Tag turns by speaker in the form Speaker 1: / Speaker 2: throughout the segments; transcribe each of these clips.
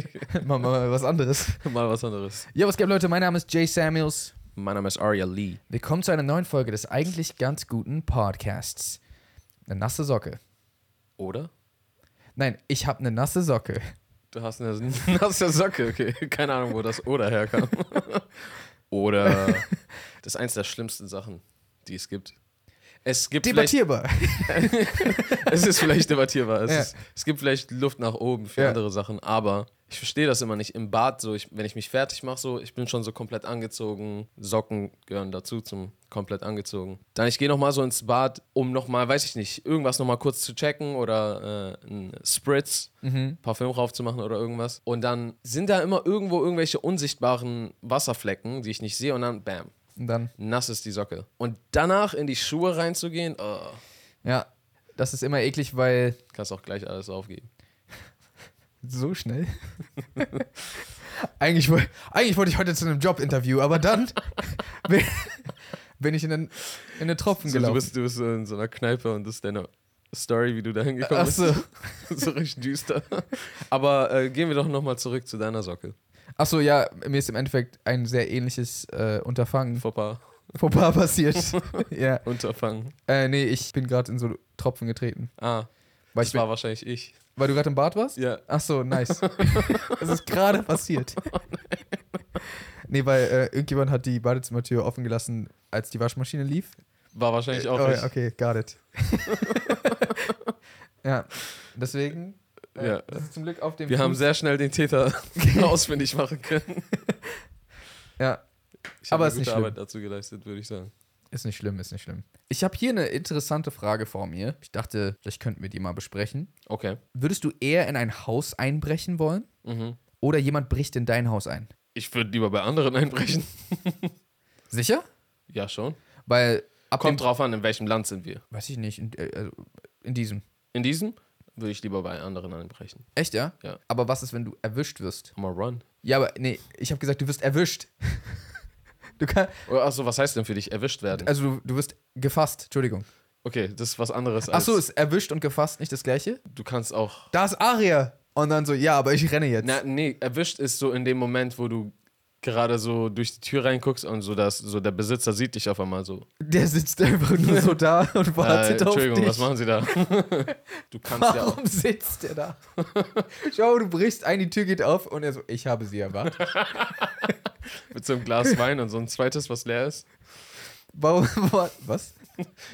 Speaker 1: mal, mal was anderes.
Speaker 2: Mal was anderes.
Speaker 1: Ja, was geht, Leute? Mein Name ist Jay Samuels.
Speaker 2: Mein Name ist Arya Lee.
Speaker 1: Willkommen zu einer neuen Folge des eigentlich ganz guten Podcasts. Eine nasse Socke.
Speaker 2: Oder?
Speaker 1: Nein, ich habe eine nasse Socke.
Speaker 2: Du hast eine nasse Socke, okay. Keine Ahnung, wo das oder herkam. oder das ist eins der schlimmsten Sachen, die es gibt. Es gibt
Speaker 1: Debattierbar.
Speaker 2: es ist vielleicht debattierbar. Es,
Speaker 1: Ja.
Speaker 2: ist, es gibt vielleicht Luft nach oben für
Speaker 1: Ja.
Speaker 2: andere Sachen, aber ich verstehe das immer nicht. Im Bad, so ich, wenn ich mich fertig mache, so ich bin schon so komplett angezogen. Socken gehören dazu zum komplett angezogen. Dann ich gehe noch mal so ins Bad, um noch mal, weiß ich nicht, irgendwas noch mal kurz zu checken oder äh, ein Spritz,
Speaker 1: Mhm.
Speaker 2: Parfüm drauf zu machen oder irgendwas. Und dann sind da immer irgendwo irgendwelche unsichtbaren Wasserflecken, die ich nicht sehe und dann bam,
Speaker 1: Und dann,
Speaker 2: nass ist die Socke. Und danach in die Schuhe reinzugehen, oh,
Speaker 1: ja, das ist immer eklig, weil
Speaker 2: kannst auch gleich alles aufgeben.
Speaker 1: So schnell. eigentlich, eigentlich wollte ich heute zu einem Jobinterview, aber dann bin, ich in den, in den Tropfen
Speaker 2: So, du,
Speaker 1: gelaufen.
Speaker 2: bist, du bist so in so einer Kneipe und das ist deine Story, wie du da hingekommen
Speaker 1: Ach
Speaker 2: bist.
Speaker 1: so.
Speaker 2: so richtig düster. Aber äh, gehen wir doch nochmal zurück zu deiner Socke.
Speaker 1: Achso, ja, mir ist im Endeffekt ein sehr ähnliches äh, Unterfangen
Speaker 2: Fauxpas.
Speaker 1: vorbei passiert. ja.
Speaker 2: Unterfangen.
Speaker 1: Äh, nee, ich bin gerade in so Tropfen getreten.
Speaker 2: Ah,
Speaker 1: Weil,
Speaker 2: das
Speaker 1: ich
Speaker 2: war wahrscheinlich ich.
Speaker 1: weil du gerade im Bad warst?
Speaker 2: Ja.
Speaker 1: Achso, nice. das ist gerade passiert. nee, weil äh, irgendjemand hat die Badezimmertür offen gelassen, als die Waschmaschine lief.
Speaker 2: War wahrscheinlich auch
Speaker 1: oh,
Speaker 2: ich.
Speaker 1: okay, got it. ja, deswegen. Äh,
Speaker 2: Ja.
Speaker 1: Das ist zum Glück auf dem.
Speaker 2: Wir haben
Speaker 1: Fuß-
Speaker 2: sehr schnell den Täter ausfindig machen können.
Speaker 1: Ja,
Speaker 2: Ich habe eine gute. Arbeit dazu geleistet, würde ich sagen.
Speaker 1: Ist nicht schlimm, ist nicht schlimm. Ich habe hier eine interessante Frage vor mir. Ich dachte, vielleicht könnten wir die mal besprechen.
Speaker 2: Okay.
Speaker 1: Würdest du eher in ein Haus einbrechen wollen
Speaker 2: Mhm.
Speaker 1: oder jemand bricht in dein Haus ein?
Speaker 2: Ich würde lieber bei anderen einbrechen.
Speaker 1: Sicher?
Speaker 2: Ja, schon.
Speaker 1: Weil
Speaker 2: Kommt drauf an, in welchem Land sind wir.
Speaker 1: weiß ich nicht, in, äh, also in diesem.
Speaker 2: In diesem würde ich lieber bei anderen einbrechen.
Speaker 1: Echt, ja?
Speaker 2: Ja.
Speaker 1: Aber was ist, wenn du erwischt wirst?
Speaker 2: Mal run.
Speaker 1: Ja, aber nee, ich habe gesagt, du wirst erwischt. Du kannst,
Speaker 2: Achso, was heißt denn für dich erwischt werden?
Speaker 1: also du, du wirst gefasst, Entschuldigung.
Speaker 2: Okay, das ist was anderes als.
Speaker 1: Achso, ist erwischt und gefasst nicht das gleiche?
Speaker 2: Du kannst auch.
Speaker 1: Da ist Aria. Und dann so, ja, aber ich renne jetzt.
Speaker 2: Na, nee, erwischt ist so in dem Moment, wo du gerade so durch die Tür reinguckst und so, dass so der Besitzer sieht dich auf einmal so.
Speaker 1: Der sitzt einfach nur so da und
Speaker 2: Äh,
Speaker 1: wartet auf
Speaker 2: Entschuldigung,
Speaker 1: dich.
Speaker 2: was machen Sie da? du kannst ja auch.
Speaker 1: Warum sitzt der da? Schau, du brichst ein, die Tür geht auf und er so, ich habe sie erwartet.
Speaker 2: Mit so einem Glas Wein und so ein zweites, was leer ist.
Speaker 1: Warum, wa- was?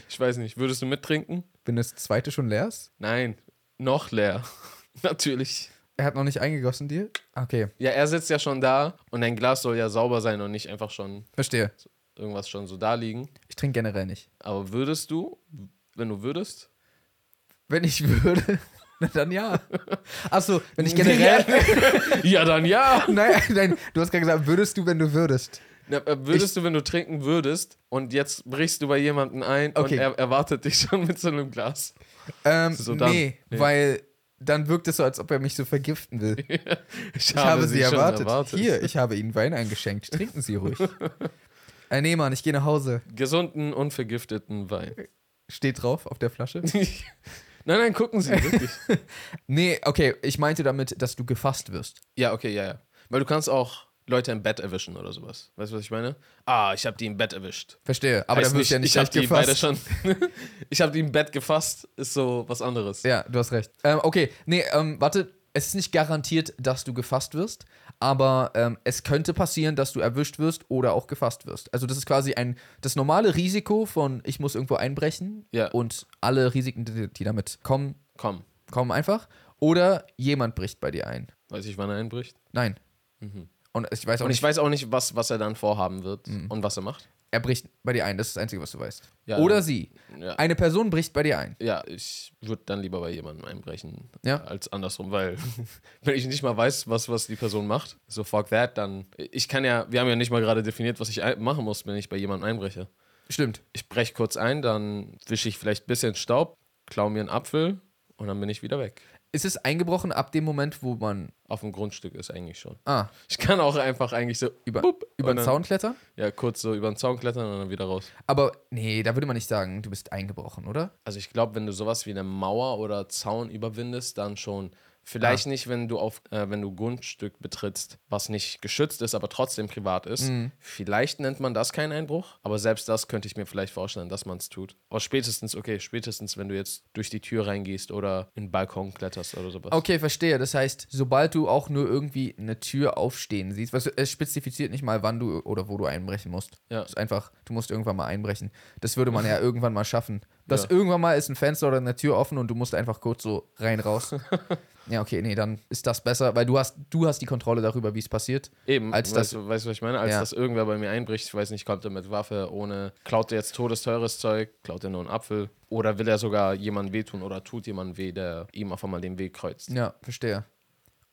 Speaker 2: Ich weiß nicht, würdest du mittrinken?
Speaker 1: Wenn das zweite schon leer ist?
Speaker 2: Nein, noch leer. Natürlich.
Speaker 1: Er hat noch nicht eingegossen dir? Okay,
Speaker 2: Ja, er sitzt ja schon da und dein Glas soll ja sauber sein und nicht einfach schon
Speaker 1: verstehe.
Speaker 2: irgendwas schon so da liegen.
Speaker 1: Ich trinke generell nicht.
Speaker 2: Aber würdest du, wenn du würdest?
Speaker 1: Wenn ich würde, na dann ja. Achso, wenn ich generell.
Speaker 2: Ja, dann ja.
Speaker 1: nein, nein, du hast gerade gesagt, würdest du, wenn du würdest.
Speaker 2: Na, äh, würdest du, wenn du trinken würdest und jetzt brichst du bei jemandem ein
Speaker 1: Okay.
Speaker 2: und er erwartet dich schon mit so einem Glas?
Speaker 1: Ähm,
Speaker 2: So dann.
Speaker 1: nee,
Speaker 2: Nee.
Speaker 1: weil dann wirkt es so, als ob er mich so vergiften will.
Speaker 2: Ich,
Speaker 1: Ich habe sie
Speaker 2: schon
Speaker 1: erwartet. Hier, ich habe Ihnen Wein eingeschenkt. Trinken Sie ruhig. äh, nee, Mann, ich gehe nach Hause.
Speaker 2: Gesunden, unvergifteten Wein.
Speaker 1: Steht drauf auf der Flasche.
Speaker 2: nein, nein, gucken Sie, wirklich.
Speaker 1: Nee, okay, ich meinte damit, dass du gefasst wirst.
Speaker 2: ja, okay, ja, ja. Weil du kannst auch Leute im Bett erwischen oder sowas. Weißt du, was ich meine? Ah, ich habe die im Bett erwischt.
Speaker 1: Verstehe. Aber
Speaker 2: Heißt
Speaker 1: da wirst du ja nicht
Speaker 2: ich habe
Speaker 1: gleich
Speaker 2: die beide
Speaker 1: gefasst.
Speaker 2: schon. ich habe die im Bett gefasst, ist so was anderes.
Speaker 1: Ja, du hast recht. Ähm, okay, nee, ähm, warte. Es ist nicht garantiert, dass du gefasst wirst, aber ähm, es könnte passieren, dass du erwischt wirst oder auch gefasst wirst. Also das ist quasi ein das normale Risiko von ich muss irgendwo einbrechen
Speaker 2: Ja.
Speaker 1: und alle Risiken, die, die damit kommen,
Speaker 2: Komm,
Speaker 1: kommen einfach. Oder jemand bricht bei dir ein.
Speaker 2: weiß ich, wann er einbricht.
Speaker 1: Nein.
Speaker 2: Mhm.
Speaker 1: Und ich weiß auch
Speaker 2: Und
Speaker 1: nicht,
Speaker 2: ich weiß auch nicht, was, was er dann vorhaben wird und was er macht.
Speaker 1: er bricht bei dir ein. Das ist das Einzige, was du weißt.
Speaker 2: Ja,
Speaker 1: Oder sie.
Speaker 2: Ja,
Speaker 1: Eine Person bricht bei dir ein.
Speaker 2: ja ich würde dann lieber bei jemandem einbrechen
Speaker 1: Ja.
Speaker 2: als andersrum, weil wenn ich nicht mal weiß, was, was die Person macht, so fuck that, dann. Ich kann ja, wir haben ja nicht mal gerade definiert, was ich machen muss, wenn ich bei jemandem einbreche.
Speaker 1: Stimmt.
Speaker 2: Ich breche kurz ein, dann wische ich vielleicht ein bisschen Staub, klaue mir einen Apfel und dann bin ich wieder weg.
Speaker 1: Ist es eingebrochen ab dem Moment, wo man.
Speaker 2: Auf dem Grundstück ist eigentlich schon.
Speaker 1: Ah,
Speaker 2: Ich kann auch einfach eigentlich so
Speaker 1: über,
Speaker 2: bup,
Speaker 1: über den Zaun klettern?
Speaker 2: Ja, kurz so über den Zaun klettern und dann wieder raus.
Speaker 1: Aber nee, da würde man nicht sagen, du bist eingebrochen, oder?
Speaker 2: Also ich glaube, wenn du sowas wie eine Mauer oder Zaun überwindest, dann schon, Vielleicht nicht, wenn du auf, äh, wenn du Grundstück betrittst, was nicht geschützt ist, aber trotzdem privat ist.
Speaker 1: Mhm.
Speaker 2: Vielleicht nennt man das keinen Einbruch, aber selbst das könnte ich mir vielleicht vorstellen, dass man es tut. Aber spätestens, okay, spätestens, wenn du jetzt durch die Tür reingehst oder in den Balkon kletterst oder sowas.
Speaker 1: Okay, verstehe. Das heißt, sobald du auch nur irgendwie eine Tür aufstehen siehst, was, es spezifiziert nicht mal, wann du oder wo du einbrechen musst.
Speaker 2: Ja.
Speaker 1: Es ist einfach, du musst irgendwann mal einbrechen. Das würde man ja irgendwann mal schaffen. Dass
Speaker 2: Ja.
Speaker 1: irgendwann mal ist ein Fenster oder eine Tür offen und du musst einfach kurz so rein, raus. ja, okay, nee, dann ist das besser, weil du hast, du hast die Kontrolle darüber, wie es passiert.
Speaker 2: Eben,
Speaker 1: Als
Speaker 2: weißt,
Speaker 1: das-
Speaker 2: du, weißt du, was ich meine? Als
Speaker 1: Ja.
Speaker 2: dass irgendwer bei mir einbricht, ich weiß nicht, kommt er mit Waffe, ohne, klaut er jetzt todesteures Zeug, klaut er nur einen Apfel oder will er sogar jemandem wehtun oder tut jemandem weh, der ihm auf einmal den Weg kreuzt.
Speaker 1: Ja, verstehe.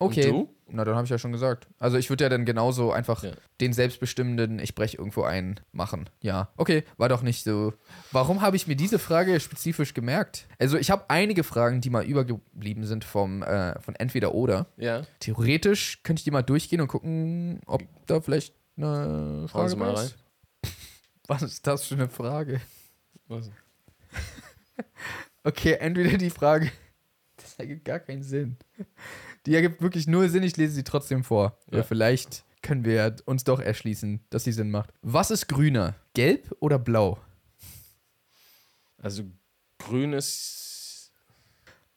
Speaker 1: Okay.
Speaker 2: du?
Speaker 1: Na, dann habe ich ja schon gesagt. Also ich würde ja dann genauso einfach
Speaker 2: Ja.
Speaker 1: den selbstbestimmenden, ich breche irgendwo ein, machen. Ja. Okay, war doch nicht so. Warum habe ich mir diese Frage spezifisch gemerkt? Also ich habe einige Fragen, die mal übergeblieben sind vom, äh, von entweder oder.
Speaker 2: Ja,
Speaker 1: Theoretisch könnte ich die mal durchgehen und gucken, ob da vielleicht eine Frage
Speaker 2: mal
Speaker 1: bei
Speaker 2: rein.
Speaker 1: ist. Was ist das für eine Frage?
Speaker 2: Was?
Speaker 1: Okay, entweder die Frage, das ergibt gar keinen Sinn. Die ergibt wirklich null Sinn, ich lese sie trotzdem vor. Oder
Speaker 2: Ja.
Speaker 1: vielleicht können wir uns doch erschließen, dass sie Sinn macht. Was ist grüner? Gelb oder blau?
Speaker 2: Also grün ist.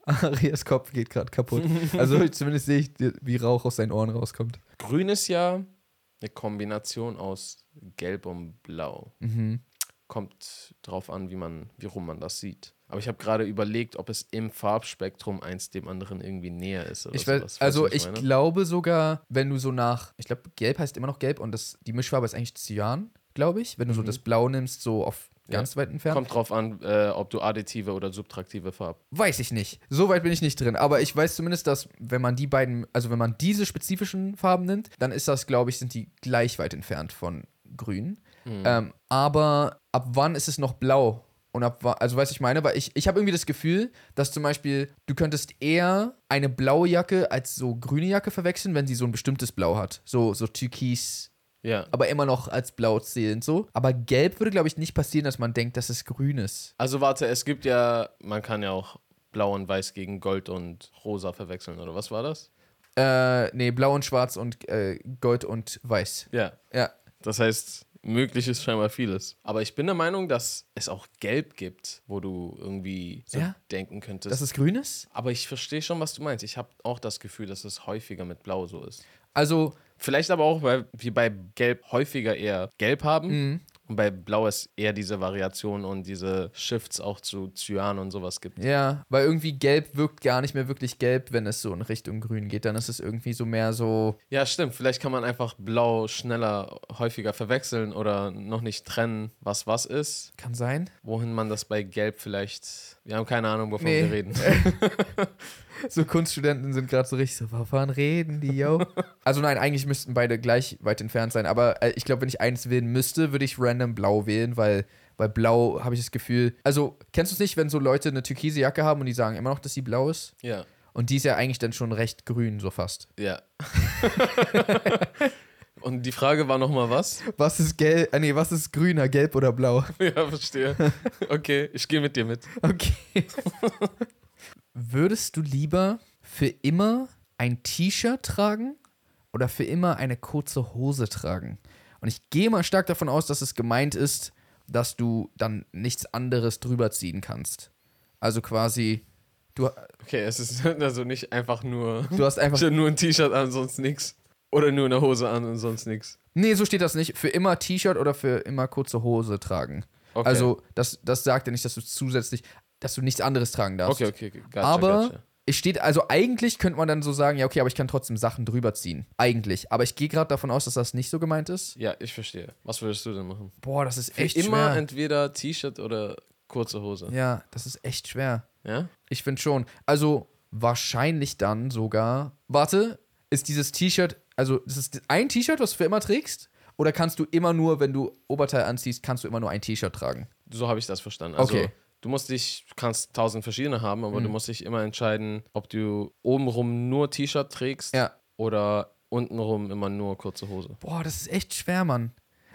Speaker 1: Arias Kopf geht gerade kaputt. Also zumindest sehe ich, wie Rauch aus seinen Ohren rauskommt.
Speaker 2: Grün ist ja eine Kombination aus Gelb und Blau.
Speaker 1: Mhm.
Speaker 2: Kommt drauf an, wie man, wie rum man das sieht. Aber ich habe gerade überlegt, ob es im Farbspektrum eins dem anderen irgendwie näher ist. Oder
Speaker 1: Ich
Speaker 2: sowas.
Speaker 1: weiß,
Speaker 2: du,
Speaker 1: also ich
Speaker 2: meine?
Speaker 1: glaube sogar, wenn du so nach, ich glaube, gelb heißt immer noch gelb und das, die Mischfarbe ist eigentlich Cyan, glaube ich. Wenn du so das Blau nimmst, so auf
Speaker 2: Mhm. Ja.
Speaker 1: ganz weit entfernt.
Speaker 2: Kommt drauf an, äh, ob du additive oder subtraktive Farben.
Speaker 1: Weiß ich nicht. So weit bin ich nicht drin. Aber ich weiß zumindest, dass wenn man die beiden, also wenn man diese spezifischen Farben nimmt, dann ist das, glaube ich, sind die gleich weit entfernt von grün.
Speaker 2: Hm.
Speaker 1: Ähm, aber ab wann ist es noch blau? Und ab also weißt du, ich meine, weil ich, ich habe irgendwie das Gefühl, dass zum Beispiel, du könntest eher eine blaue Jacke als so grüne Jacke verwechseln, wenn sie so ein bestimmtes Blau hat. So, so türkis,
Speaker 2: Ja.
Speaker 1: aber immer noch als blau zählend so. Aber gelb würde, glaube ich, nicht passieren, dass man denkt, dass es grün ist.
Speaker 2: Also warte, es gibt ja, man kann ja auch Blau und Weiß gegen Gold und Rosa verwechseln, oder was war das?
Speaker 1: Äh, nee, blau und schwarz und äh, gold und weiß.
Speaker 2: Ja.
Speaker 1: Ja.
Speaker 2: Das heißt, möglich ist scheinbar vieles. Aber ich bin der Meinung, dass es auch Gelb gibt, wo du irgendwie so
Speaker 1: Ja?
Speaker 2: denken könntest.
Speaker 1: Dass es grün ist?
Speaker 2: Aber ich verstehe schon, was du meinst. Ich habe auch das Gefühl, dass es häufiger mit Blau so ist.
Speaker 1: Also,
Speaker 2: Vielleicht aber auch, weil wir bei Gelb häufiger eher Gelb haben
Speaker 1: Mhm.
Speaker 2: Und bei Blau es eher diese Variation und diese Shifts auch zu Cyan und sowas gibt.
Speaker 1: ja, weil irgendwie gelb wirkt gar nicht mehr wirklich gelb, wenn es so in Richtung grün geht. Dann ist es irgendwie so mehr so.
Speaker 2: Ja, stimmt. Vielleicht kann man einfach Blau schneller häufiger verwechseln oder noch nicht trennen, was was ist.
Speaker 1: Kann sein.
Speaker 2: Wohin man das bei Gelb vielleicht. Wir haben keine Ahnung, wovon
Speaker 1: Nee.
Speaker 2: wir reden.
Speaker 1: So Kunststudenten sind gerade so richtig so, wovon reden die, yo? also nein, eigentlich müssten beide gleich weit entfernt sein. Aber äh, ich glaube, wenn ich eins wählen müsste, würde ich random blau wählen, weil bei blau habe ich das Gefühl. Also, kennst du es nicht, wenn so Leute eine türkise Jacke haben und die sagen immer noch, dass sie blau ist?
Speaker 2: ja,
Speaker 1: Und die ist ja eigentlich dann schon recht grün, so fast.
Speaker 2: ja. und die Frage war nochmal was?
Speaker 1: Was ist gelb? Äh, nee, was ist grüner, gelb oder blau?
Speaker 2: ja, verstehe. Okay, ich gehe mit dir mit.
Speaker 1: Okay. Würdest du lieber für immer ein T-Shirt tragen oder für immer eine kurze Hose tragen? Und ich gehe mal stark davon aus, dass es gemeint ist, dass du dann nichts anderes drüber ziehen kannst. Also quasi, du,
Speaker 2: Okay, es ist also nicht einfach nur.
Speaker 1: du hast einfach.
Speaker 2: Nur ein T-Shirt an, sonst nix. Oder nur eine Hose an und sonst nix.
Speaker 1: Nee, so steht das nicht. Für immer T-Shirt oder für immer kurze Hose tragen.
Speaker 2: Okay.
Speaker 1: Also, das, das sagt ja nicht, dass du zusätzlich, dass du nichts anderes tragen darfst.
Speaker 2: Okay, okay, okay. Gotcha,
Speaker 1: aber
Speaker 2: gotcha.
Speaker 1: es steht, also eigentlich könnte man dann so sagen, ja, okay, aber ich kann trotzdem Sachen drüber ziehen. Eigentlich. Aber ich gehe gerade davon aus, dass das nicht so gemeint ist.
Speaker 2: Ja, ich verstehe. Was würdest du denn machen?
Speaker 1: Boah, das ist
Speaker 2: Für
Speaker 1: echt
Speaker 2: immer
Speaker 1: schwer.
Speaker 2: entweder T-Shirt oder kurze Hose.
Speaker 1: Ja, das ist echt schwer.
Speaker 2: Ja?
Speaker 1: Ich finde schon. Also wahrscheinlich dann sogar. Warte, ist dieses T-Shirt, also ist ein T-Shirt, was du für immer trägst? Oder kannst du immer nur, wenn du Oberteil anziehst, kannst du immer nur ein T-Shirt tragen?
Speaker 2: So habe ich das verstanden. Also,
Speaker 1: Okay.
Speaker 2: du musst dich, du kannst tausend verschiedene haben, aber du
Speaker 1: Mhm.
Speaker 2: musst dich immer entscheiden, ob du obenrum nur T-Shirt trägst
Speaker 1: Ja.
Speaker 2: oder untenrum immer nur kurze Hose.
Speaker 1: Boah, das ist echt schwer, Mann.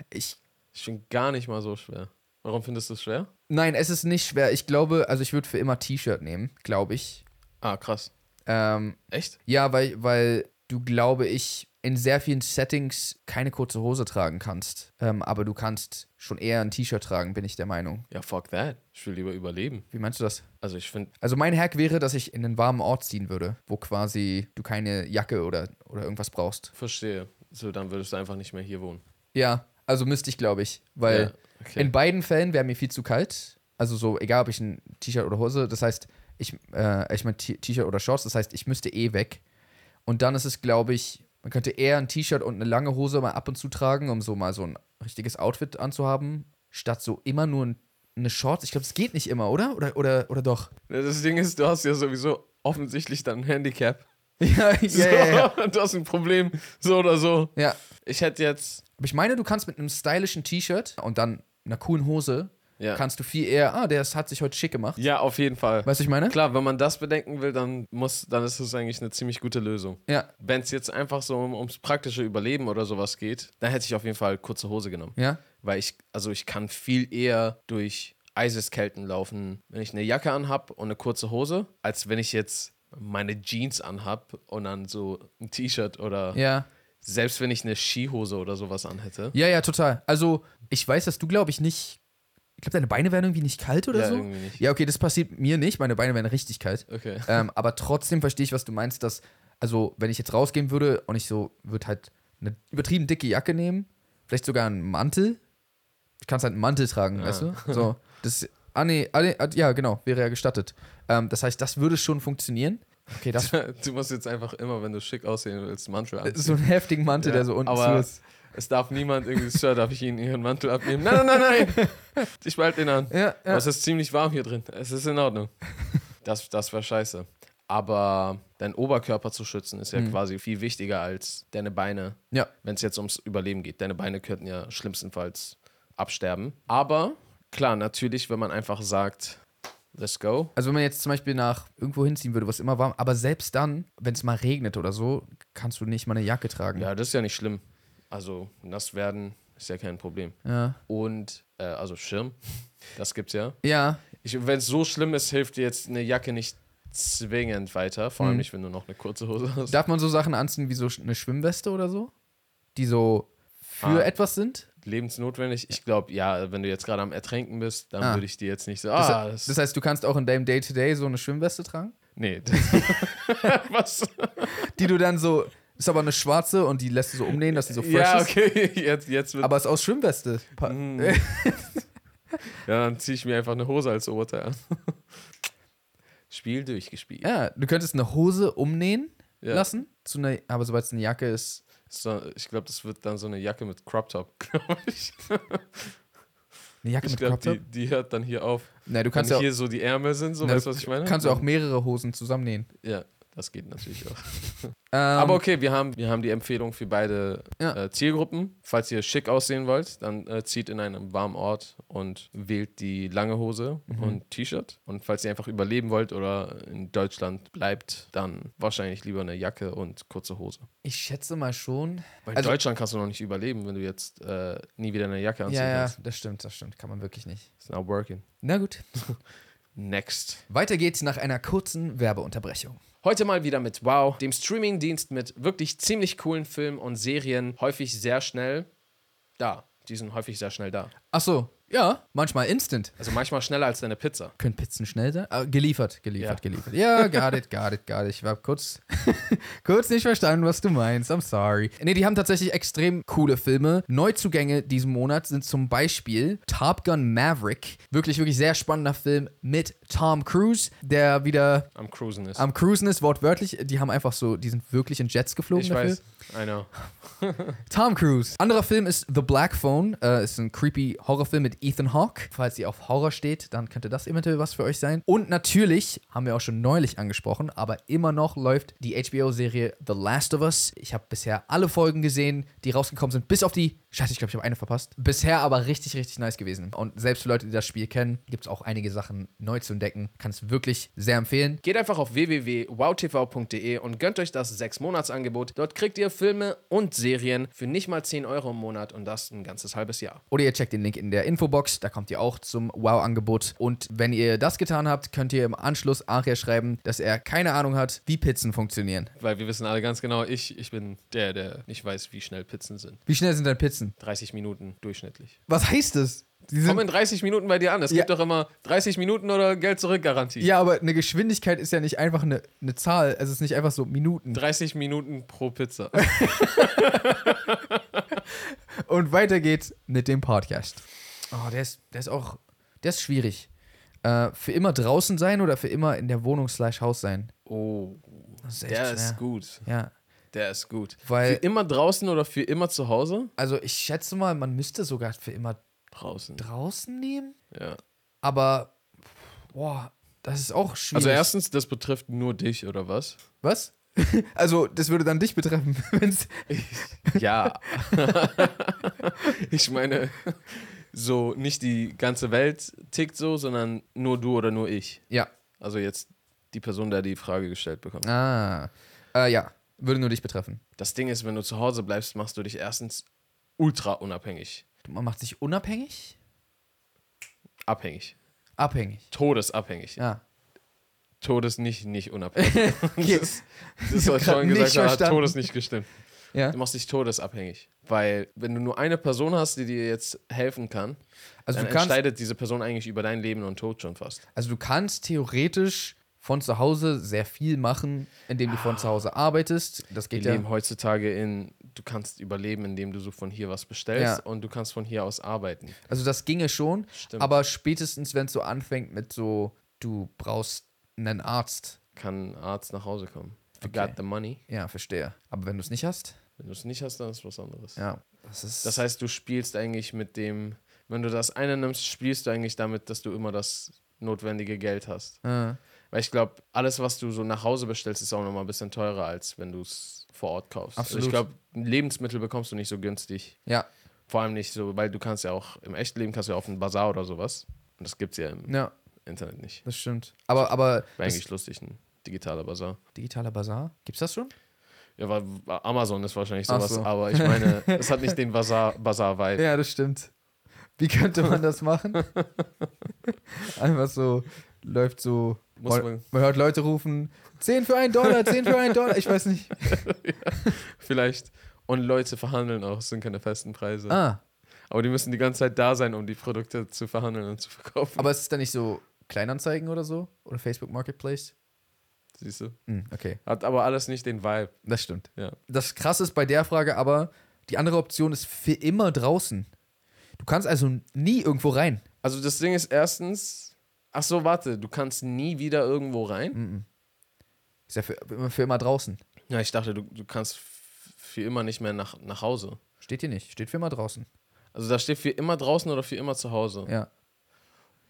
Speaker 1: Ich.
Speaker 2: Ich finde gar nicht mal so schwer. Warum findest du es schwer?
Speaker 1: Nein, es ist nicht schwer. Ich glaube, also ich würde für immer T-Shirt nehmen, glaube ich.
Speaker 2: Ah, krass.
Speaker 1: Ähm,
Speaker 2: Echt?
Speaker 1: ja, weil, weil du, glaube ich, in sehr vielen Settings keine kurze Hose tragen kannst. Ähm, aber du kannst schon eher ein T-Shirt tragen, bin ich der Meinung.
Speaker 2: Ja, fuck that. Ich will lieber überleben.
Speaker 1: Wie meinst du das?
Speaker 2: Also ich finde,
Speaker 1: Also mein Hack wäre, dass ich in einen warmen Ort ziehen würde, wo quasi du keine Jacke oder, oder irgendwas brauchst.
Speaker 2: verstehe. So, dann würdest du einfach nicht mehr hier wohnen.
Speaker 1: Ja, also müsste ich, glaube ich. Weil
Speaker 2: Ja, okay.
Speaker 1: in beiden Fällen wäre mir viel zu kalt. Also so, egal ob ich ein T-Shirt oder Hose, das heißt, ich, äh, ich meine T-Shirt oder Shorts, das heißt, ich müsste eh weg. Und dann ist es, glaube ich, man könnte eher ein T-Shirt und eine lange Hose mal ab und zu tragen, um so mal so ein richtiges Outfit anzuhaben, statt so immer nur ein, eine Shorts. Ich glaube, es geht nicht immer, oder? Oder, oder, oder doch?
Speaker 2: Ja, Das Ding ist, du hast ja sowieso offensichtlich dann ein Handicap.
Speaker 1: Ja, ja,
Speaker 2: So,
Speaker 1: ja, ja.
Speaker 2: Du hast ein Problem, so oder so.
Speaker 1: ja.
Speaker 2: Ich hätte jetzt.
Speaker 1: Aber ich meine, du kannst mit einem stylischen T-Shirt und dann einer coolen Hose,
Speaker 2: Ja.
Speaker 1: kannst du viel eher, ah, der hat sich heute schick gemacht.
Speaker 2: ja, auf jeden Fall.
Speaker 1: Weißt du, ich meine?
Speaker 2: Klar, wenn man das bedenken will, dann muss, dann ist es eigentlich eine ziemlich gute Lösung.
Speaker 1: Ja,
Speaker 2: Wenn es jetzt einfach so um, ums praktische Überleben oder sowas geht, dann hätte ich auf jeden Fall kurze Hose genommen.
Speaker 1: ja.
Speaker 2: Weil ich, also ich kann viel eher durch Eiseskelten laufen, wenn ich eine Jacke anhab und eine kurze Hose, als wenn ich jetzt meine Jeans anhab und dann so ein T-Shirt oder
Speaker 1: Ja.
Speaker 2: selbst wenn ich eine Skihose oder sowas anhätte.
Speaker 1: Ja, ja, total. Also, ich weiß, dass du, glaube ich, nicht. Ich glaube, deine Beine werden irgendwie nicht kalt oder
Speaker 2: Ja,
Speaker 1: so.
Speaker 2: irgendwie nicht.
Speaker 1: Ja, okay, das passiert mir nicht. Meine Beine werden richtig kalt.
Speaker 2: Okay.
Speaker 1: ähm, aber trotzdem verstehe ich, was du meinst, dass, also, wenn ich jetzt rausgehen würde und ich so, würde halt eine übertrieben dicke Jacke nehmen, vielleicht sogar einen Mantel. Ich kann halt einen Mantel tragen, weißt du? So, das, ah, nee, ah, nee, ah, ja, genau, wäre ja gestattet. Ähm, das heißt, das würde schon funktionieren. Okay, das
Speaker 2: Du musst jetzt einfach immer, wenn du schick aussehen willst, Mantel anziehen.
Speaker 1: so einen heftigen Mantel, der so unten zu
Speaker 2: aber
Speaker 1: ist.
Speaker 2: Es darf niemand irgendwie, Sir, darf ich Ihnen Ihren Mantel abnehmen? Nein, nein, nein, nein. Ich behalte den an.
Speaker 1: Ja, ja.
Speaker 2: Aber es ist ziemlich warm hier drin. Es ist in Ordnung. Das, das war scheiße. Aber deinen Oberkörper zu schützen, ist ja
Speaker 1: Mhm.
Speaker 2: quasi viel wichtiger als deine Beine,
Speaker 1: Ja.
Speaker 2: wenn es jetzt ums Überleben geht. Deine Beine könnten ja schlimmstenfalls absterben. Aber klar, natürlich, wenn man einfach sagt, let's go.
Speaker 1: Also wenn man jetzt zum Beispiel nach irgendwo hinziehen würde, was immer warm, aber selbst dann, wenn es mal regnet oder so, kannst du nicht mal eine Jacke tragen.
Speaker 2: Ja, das ist ja nicht schlimm. Also nass werden ist ja kein Problem.
Speaker 1: Ja.
Speaker 2: Und, äh, also Schirm, das gibt's ja.
Speaker 1: Ja,
Speaker 2: Wenn es so schlimm ist, hilft dir jetzt eine Jacke nicht zwingend weiter. Vor allem
Speaker 1: Mhm.
Speaker 2: nicht, wenn du noch eine kurze Hose hast.
Speaker 1: darf man so Sachen anziehen wie so eine Schwimmweste oder so? Die so für
Speaker 2: Ah.
Speaker 1: etwas sind?
Speaker 2: Lebensnotwendig? Ich glaube, ja, wenn du jetzt gerade am Ertränken bist, dann
Speaker 1: Ah.
Speaker 2: würde ich dir jetzt nicht so.
Speaker 1: Das,
Speaker 2: Ah, das,
Speaker 1: das heißt, du kannst auch in deinem Day-to-Day so eine Schwimmweste tragen?
Speaker 2: nee. Was?
Speaker 1: Die du dann so, ist aber eine schwarze und die lässt du so umnähen, dass die so fresh
Speaker 2: Ja,
Speaker 1: ist.
Speaker 2: okay. Jetzt, jetzt wird.
Speaker 1: Aber es ist aus Schwimmweste.
Speaker 2: Mm. ja, dann ziehe ich mir einfach eine Hose als Oberteil an. Spiel durchgespielt.
Speaker 1: ja, du könntest eine Hose umnähen
Speaker 2: Ja.
Speaker 1: lassen, zu einer, aber sobald es eine Jacke ist,
Speaker 2: So, ich glaube, das wird dann so eine Jacke mit Crop Top, glaube ich.
Speaker 1: eine Jacke
Speaker 2: Ich
Speaker 1: mit
Speaker 2: glaube,
Speaker 1: Crop
Speaker 2: die,
Speaker 1: Top?
Speaker 2: die hört dann hier auf.
Speaker 1: Nein, du
Speaker 2: Wenn
Speaker 1: kannst ja auch,
Speaker 2: hier so die Ärmel sind, so,
Speaker 1: Na,
Speaker 2: weißt du, was ich meine?
Speaker 1: kannst du auch mehrere Hosen zusammennähen.
Speaker 2: Ja, das geht natürlich auch.
Speaker 1: Ähm,
Speaker 2: Aber okay, wir haben, wir haben die Empfehlung für beide
Speaker 1: Ja.
Speaker 2: äh, Zielgruppen. Falls ihr schick aussehen wollt, dann äh, zieht in einen warmen Ort und wählt die lange Hose
Speaker 1: Mhm.
Speaker 2: und T-Shirt. Und falls ihr einfach überleben wollt oder in Deutschland bleibt, dann wahrscheinlich lieber eine Jacke und kurze Hose.
Speaker 1: Ich schätze mal schon.
Speaker 2: Weil in
Speaker 1: Also-
Speaker 2: Deutschland kannst du noch nicht überleben, wenn du jetzt äh, nie wieder eine Jacke anziehen
Speaker 1: Ja, ja, das stimmt, das stimmt. Kann man wirklich nicht.
Speaker 2: It's not working.
Speaker 1: Na gut.
Speaker 2: Next.
Speaker 1: Weiter geht's nach einer kurzen Werbeunterbrechung.
Speaker 2: Heute mal wieder mit Wow, dem Streamingdienst mit wirklich ziemlich coolen Filmen und Serien, häufig sehr schnell da. Die sind häufig sehr schnell da.
Speaker 1: Ach so, ja, manchmal instant.
Speaker 2: Also manchmal schneller als deine Pizza.
Speaker 1: Können Pizzen schnell sein? Ah, geliefert, geliefert,
Speaker 2: Ja.
Speaker 1: geliefert. Ja, got it, got it, got it. Ich war kurz, kurz nicht verstanden, was du meinst. I'm sorry. Nee, die haben tatsächlich extrem coole Filme. Neuzugänge diesen Monat sind zum Beispiel Top Gun Maverick. Wirklich, wirklich sehr spannender Film mit Tom Cruise, der wieder
Speaker 2: Am Cruisen ist.
Speaker 1: am Cruisen ist, wortwörtlich. Die haben einfach so, die sind wirklich in Jets geflogen
Speaker 2: ich
Speaker 1: dafür.
Speaker 2: weiß. I know.
Speaker 1: Tom Cruise. Anderer Film ist The Black Phone. Äh, ist ein creepy Horrorfilm mit Ethan Hawke. Falls ihr auf Horror steht, dann könnte das eventuell was für euch sein. Und natürlich, haben wir auch schon neulich angesprochen, aber immer noch läuft die HBO-Serie The Last of Us. Ich habe bisher alle Folgen gesehen, die rausgekommen sind, bis auf die. Scheiße, ich glaube, ich habe eine verpasst. Bisher aber richtig, richtig nice gewesen. Und selbst für Leute, die das Spiel kennen, gibt es auch einige Sachen neu zu entdecken. Kann es wirklich sehr empfehlen.
Speaker 2: Geht einfach auf www.wowtv.de und gönnt euch das 6-Monats-Angebot. Dort kriegt ihr Filme und Serien für nicht mal 10 Euro im Monat und das ein ganzes halbes Jahr.
Speaker 1: Oder ihr checkt den Link in der Info Infobox, da kommt ihr auch zum Wow-Angebot. Und wenn ihr das getan habt, könnt ihr im Anschluss Aria schreiben, dass er keine Ahnung hat, wie Pizzen funktionieren.
Speaker 2: Weil wir wissen alle ganz genau, ich, ich bin der, der nicht weiß, wie schnell Pizzen sind.
Speaker 1: Wie schnell sind deine Pizzen?
Speaker 2: 30 Minuten durchschnittlich.
Speaker 1: Was heißt das? Die
Speaker 2: Komm
Speaker 1: sind,
Speaker 2: in 30 Minuten bei dir an. Es
Speaker 1: Ja.
Speaker 2: gibt doch immer 30 Minuten oder Geld zurück Garantie.
Speaker 1: ja, aber eine Geschwindigkeit ist ja nicht einfach eine, eine Zahl. Es ist nicht einfach so Minuten.
Speaker 2: 30 Minuten pro Pizza.
Speaker 1: Und weiter geht's mit dem Podcast. Oh, der ist, der ist auch, der ist schwierig. Äh, für immer draußen sein oder für immer in der Wohnung slash Haus sein?
Speaker 2: Oh,
Speaker 1: Das ist echt
Speaker 2: der
Speaker 1: schwer.
Speaker 2: ist gut.
Speaker 1: Ja,
Speaker 2: Der ist gut.
Speaker 1: Weil-
Speaker 2: für immer draußen oder für immer zu Hause?
Speaker 1: also ich schätze mal, man müsste sogar für immer
Speaker 2: Draußen.
Speaker 1: draußen nehmen.
Speaker 2: Ja.
Speaker 1: Aber, boah, das ist auch schwierig.
Speaker 2: Also erstens, das betrifft nur dich oder was?
Speaker 1: Was? Also, das würde dann dich betreffen, wenn's.
Speaker 2: Ja. ich meine, so nicht die ganze Welt tickt so, sondern nur du oder nur ich.
Speaker 1: Ja.
Speaker 2: Also jetzt die Person, der die Frage gestellt bekommt.
Speaker 1: Ah. Äh, ja, würde nur dich betreffen.
Speaker 2: Das Ding ist, wenn du zu Hause bleibst, machst du dich erstens ultra unabhängig.
Speaker 1: Man macht sich unabhängig?
Speaker 2: Abhängig.
Speaker 1: Abhängig.
Speaker 2: Todesabhängig.
Speaker 1: Ja.
Speaker 2: Todes nicht, nicht unabhängig.
Speaker 1: Okay.
Speaker 2: das, das
Speaker 1: hab
Speaker 2: was ich vorhin gesagt habe, hat. Todes nicht gestimmt.
Speaker 1: ja.
Speaker 2: Du machst dich todesabhängig. Weil, wenn du nur eine Person hast, die dir jetzt helfen kann,
Speaker 1: Also
Speaker 2: dann entscheidet diese Person eigentlich über dein Leben und Tod schon fast.
Speaker 1: also du kannst theoretisch von zu Hause sehr viel machen, indem du von zu Hause arbeitest. Das
Speaker 2: Wir
Speaker 1: geht ja.
Speaker 2: leben heutzutage in, du kannst überleben, indem du so von hier was bestellst
Speaker 1: Ja.
Speaker 2: und du kannst von hier aus arbeiten.
Speaker 1: Also das ginge schon,
Speaker 2: Stimmt.
Speaker 1: aber spätestens, wenn es so anfängt mit so, du brauchst einen Arzt.
Speaker 2: Kann ein Arzt nach Hause kommen. You
Speaker 1: Okay.
Speaker 2: got the money.
Speaker 1: Ja, verstehe. Aber wenn du es nicht hast,
Speaker 2: Wenn du es nicht hast, dann ist was anderes.
Speaker 1: ja, das ist.
Speaker 2: Das heißt, du spielst eigentlich mit dem, wenn du das eine nimmst, spielst du eigentlich damit, dass du immer das notwendige Geld hast.
Speaker 1: äh,
Speaker 2: Weil ich glaube, alles, was du so nach Hause bestellst, ist auch nochmal ein bisschen teurer, als wenn du es vor Ort kaufst. Also
Speaker 1: Absolut.
Speaker 2: ich glaube, Lebensmittel bekommst du nicht so günstig.
Speaker 1: ja,
Speaker 2: Vor allem nicht so, weil du kannst ja auch im Echtleben kannst du ja auf einen Bazar oder sowas. Und das gibt es ja im
Speaker 1: ja,
Speaker 2: Internet nicht.
Speaker 1: das stimmt. Aber, aber
Speaker 2: Wäre eigentlich lustig, ein digitaler Bazar.
Speaker 1: digitaler Bazar, gibt's das schon?
Speaker 2: Ja, weil Amazon ist wahrscheinlich sowas,
Speaker 1: so.
Speaker 2: aber ich meine, es hat nicht den Bazar- Bazar-Vibe.
Speaker 1: Ja, das stimmt. Wie könnte man das machen? Einfach so, läuft so.
Speaker 2: Muss
Speaker 1: man,
Speaker 2: man-
Speaker 1: hört Leute rufen: 10 für einen Dollar, 10 für einen Dollar. Ich weiß nicht.
Speaker 2: Vielleicht. Und Leute verhandeln auch, es sind keine festen Preise.
Speaker 1: Ah,
Speaker 2: Aber die müssen die ganze Zeit da sein, um die Produkte zu verhandeln und zu verkaufen.
Speaker 1: aber ist es dann nicht so Kleinanzeigen oder so? Oder Facebook Marketplace?
Speaker 2: Siehst du?
Speaker 1: Hm, okay,
Speaker 2: Hat aber alles nicht den Vibe.
Speaker 1: das stimmt.
Speaker 2: Ja.
Speaker 1: Das krasse ist bei der Frage aber, die andere Option ist für immer draußen. Du kannst also nie irgendwo rein.
Speaker 2: Also das Ding ist erstens, ach so, warte, du kannst nie wieder irgendwo rein?
Speaker 1: Mhm. Ist ja für, immer- für immer draußen.
Speaker 2: Ja, ich dachte, du, du kannst für immer nicht mehr nach, nach Hause.
Speaker 1: Steht hier nicht. Steht für immer draußen.
Speaker 2: Also da steht für immer draußen oder für immer zu Hause.
Speaker 1: Ja,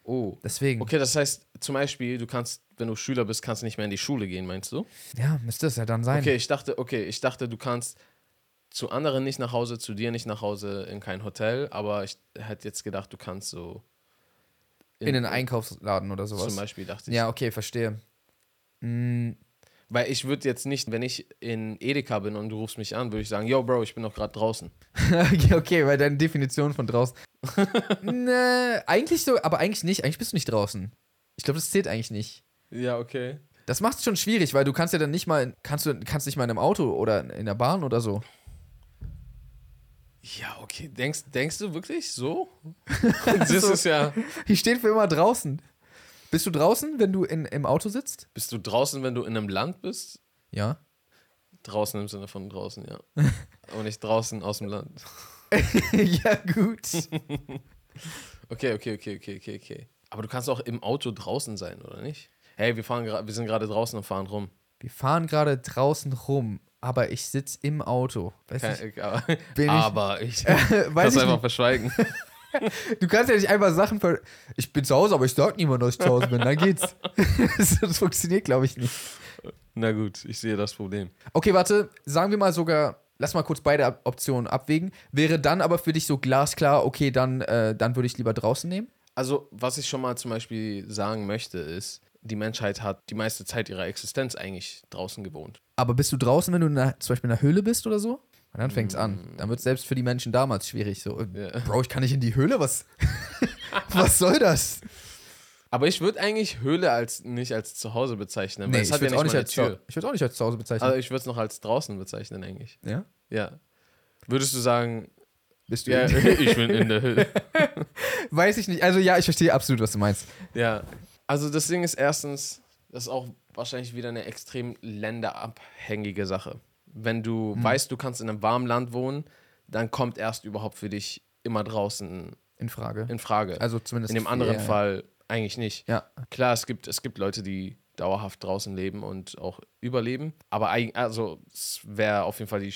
Speaker 2: Oh.
Speaker 1: deswegen.
Speaker 2: Okay, das heißt zum Beispiel, du kannst, wenn du Schüler bist, kannst du nicht mehr in die Schule gehen, meinst du?
Speaker 1: Ja, müsste es ja dann sein.
Speaker 2: Okay, ich dachte, okay, ich dachte, du kannst zu anderen nicht nach Hause, zu dir nicht nach Hause in kein Hotel, aber ich hätte jetzt gedacht, du kannst so
Speaker 1: In den Einkaufsladen oder sowas.
Speaker 2: Zum Beispiel dachte ich.
Speaker 1: Ja, okay, verstehe. Mm,
Speaker 2: Weil ich würde jetzt nicht, wenn ich in Edeka bin und du rufst mich an, würde ich sagen, yo, Bro, ich bin doch gerade draußen.
Speaker 1: okay, okay, weil deine Definition von draußen. ne, eigentlich so, aber eigentlich nicht. Eigentlich bist du nicht draußen. Ich glaube, das zählt eigentlich nicht.
Speaker 2: Ja, okay.
Speaker 1: Das macht es schon schwierig, weil du kannst ja dann nicht mal, kannst du kannst nicht mal in einem Auto oder in der Bahn oder so.
Speaker 2: Ja, okay. Denkst, denkst du wirklich so? das ist ja.
Speaker 1: Hier steht für immer draußen. Bist du draußen, wenn du in, im Auto sitzt?
Speaker 2: Bist du draußen, wenn du in einem Land bist?
Speaker 1: Ja.
Speaker 2: Draußen im Sinne von draußen, ja. Aber nicht draußen aus dem Land.
Speaker 1: ja, gut.
Speaker 2: Okay, okay, okay, okay, okay, okay. Aber du kannst auch im Auto draußen sein, oder nicht? Hey, wir, fahren wir sind gerade draußen und fahren rum.
Speaker 1: Wir fahren gerade draußen rum, aber ich sitze im Auto. Weiß
Speaker 2: Kein, aber
Speaker 1: Bin ich-
Speaker 2: aber ich,
Speaker 1: weiß
Speaker 2: kannst
Speaker 1: ich
Speaker 2: einfach verschweigen.
Speaker 1: Du kannst ja nicht einfach Sachen ver Ich bin zu Hause, aber ich sag niemand, dass ich zu Hause bin. Dann geht's. das, das funktioniert, glaube ich, nicht.
Speaker 2: Na gut, ich sehe das Problem.
Speaker 1: Okay, warte. Sagen wir mal sogar, lass mal kurz beide Optionen abwägen. Wäre dann aber für dich so glasklar, okay, dann, äh, dann würde ich lieber draußen nehmen?
Speaker 2: Also, was ich schon mal zum Beispiel sagen möchte, ist, die Menschheit hat die meiste Zeit ihrer Existenz eigentlich draußen gewohnt.
Speaker 1: Aber bist du draußen, wenn du in einer, zum Beispiel in einer Höhle bist oder so? Und dann fängt's an. Dann wird selbst für die Menschen damals schwierig. So, äh,
Speaker 2: Ja.
Speaker 1: Bro, ich kann nicht in die Höhle, was? Was soll das?
Speaker 2: Aber ich würde eigentlich Höhle als nicht als Zuhause bezeichnen,
Speaker 1: Nee,
Speaker 2: es
Speaker 1: ich
Speaker 2: hat ja
Speaker 1: würde
Speaker 2: nicht
Speaker 1: auch, nicht als
Speaker 2: Tür.
Speaker 1: ich auch nicht als zu Hause bezeichnen.
Speaker 2: Also ich würde es noch als draußen bezeichnen eigentlich.
Speaker 1: ja?
Speaker 2: Ja. Würdest du sagen,
Speaker 1: Bist du
Speaker 2: ja, ich bin in der Höhle.
Speaker 1: Weiß ich nicht. Also ja, ich verstehe absolut, was du meinst.
Speaker 2: Ja. Also das Ding ist erstens, das ist auch wahrscheinlich wieder eine extrem länderabhängige Sache. Wenn du
Speaker 1: Hm.
Speaker 2: weißt, du kannst in einem warmen Land wohnen, dann kommt erst überhaupt für dich immer draußen
Speaker 1: In Frage.
Speaker 2: in Frage.
Speaker 1: also zumindest.
Speaker 2: in dem anderen
Speaker 1: ja,
Speaker 2: Fall eigentlich nicht.
Speaker 1: Ja.
Speaker 2: Klar, es gibt, es gibt Leute, die dauerhaft draußen leben und auch überleben. Aber also, es wäre auf jeden Fall die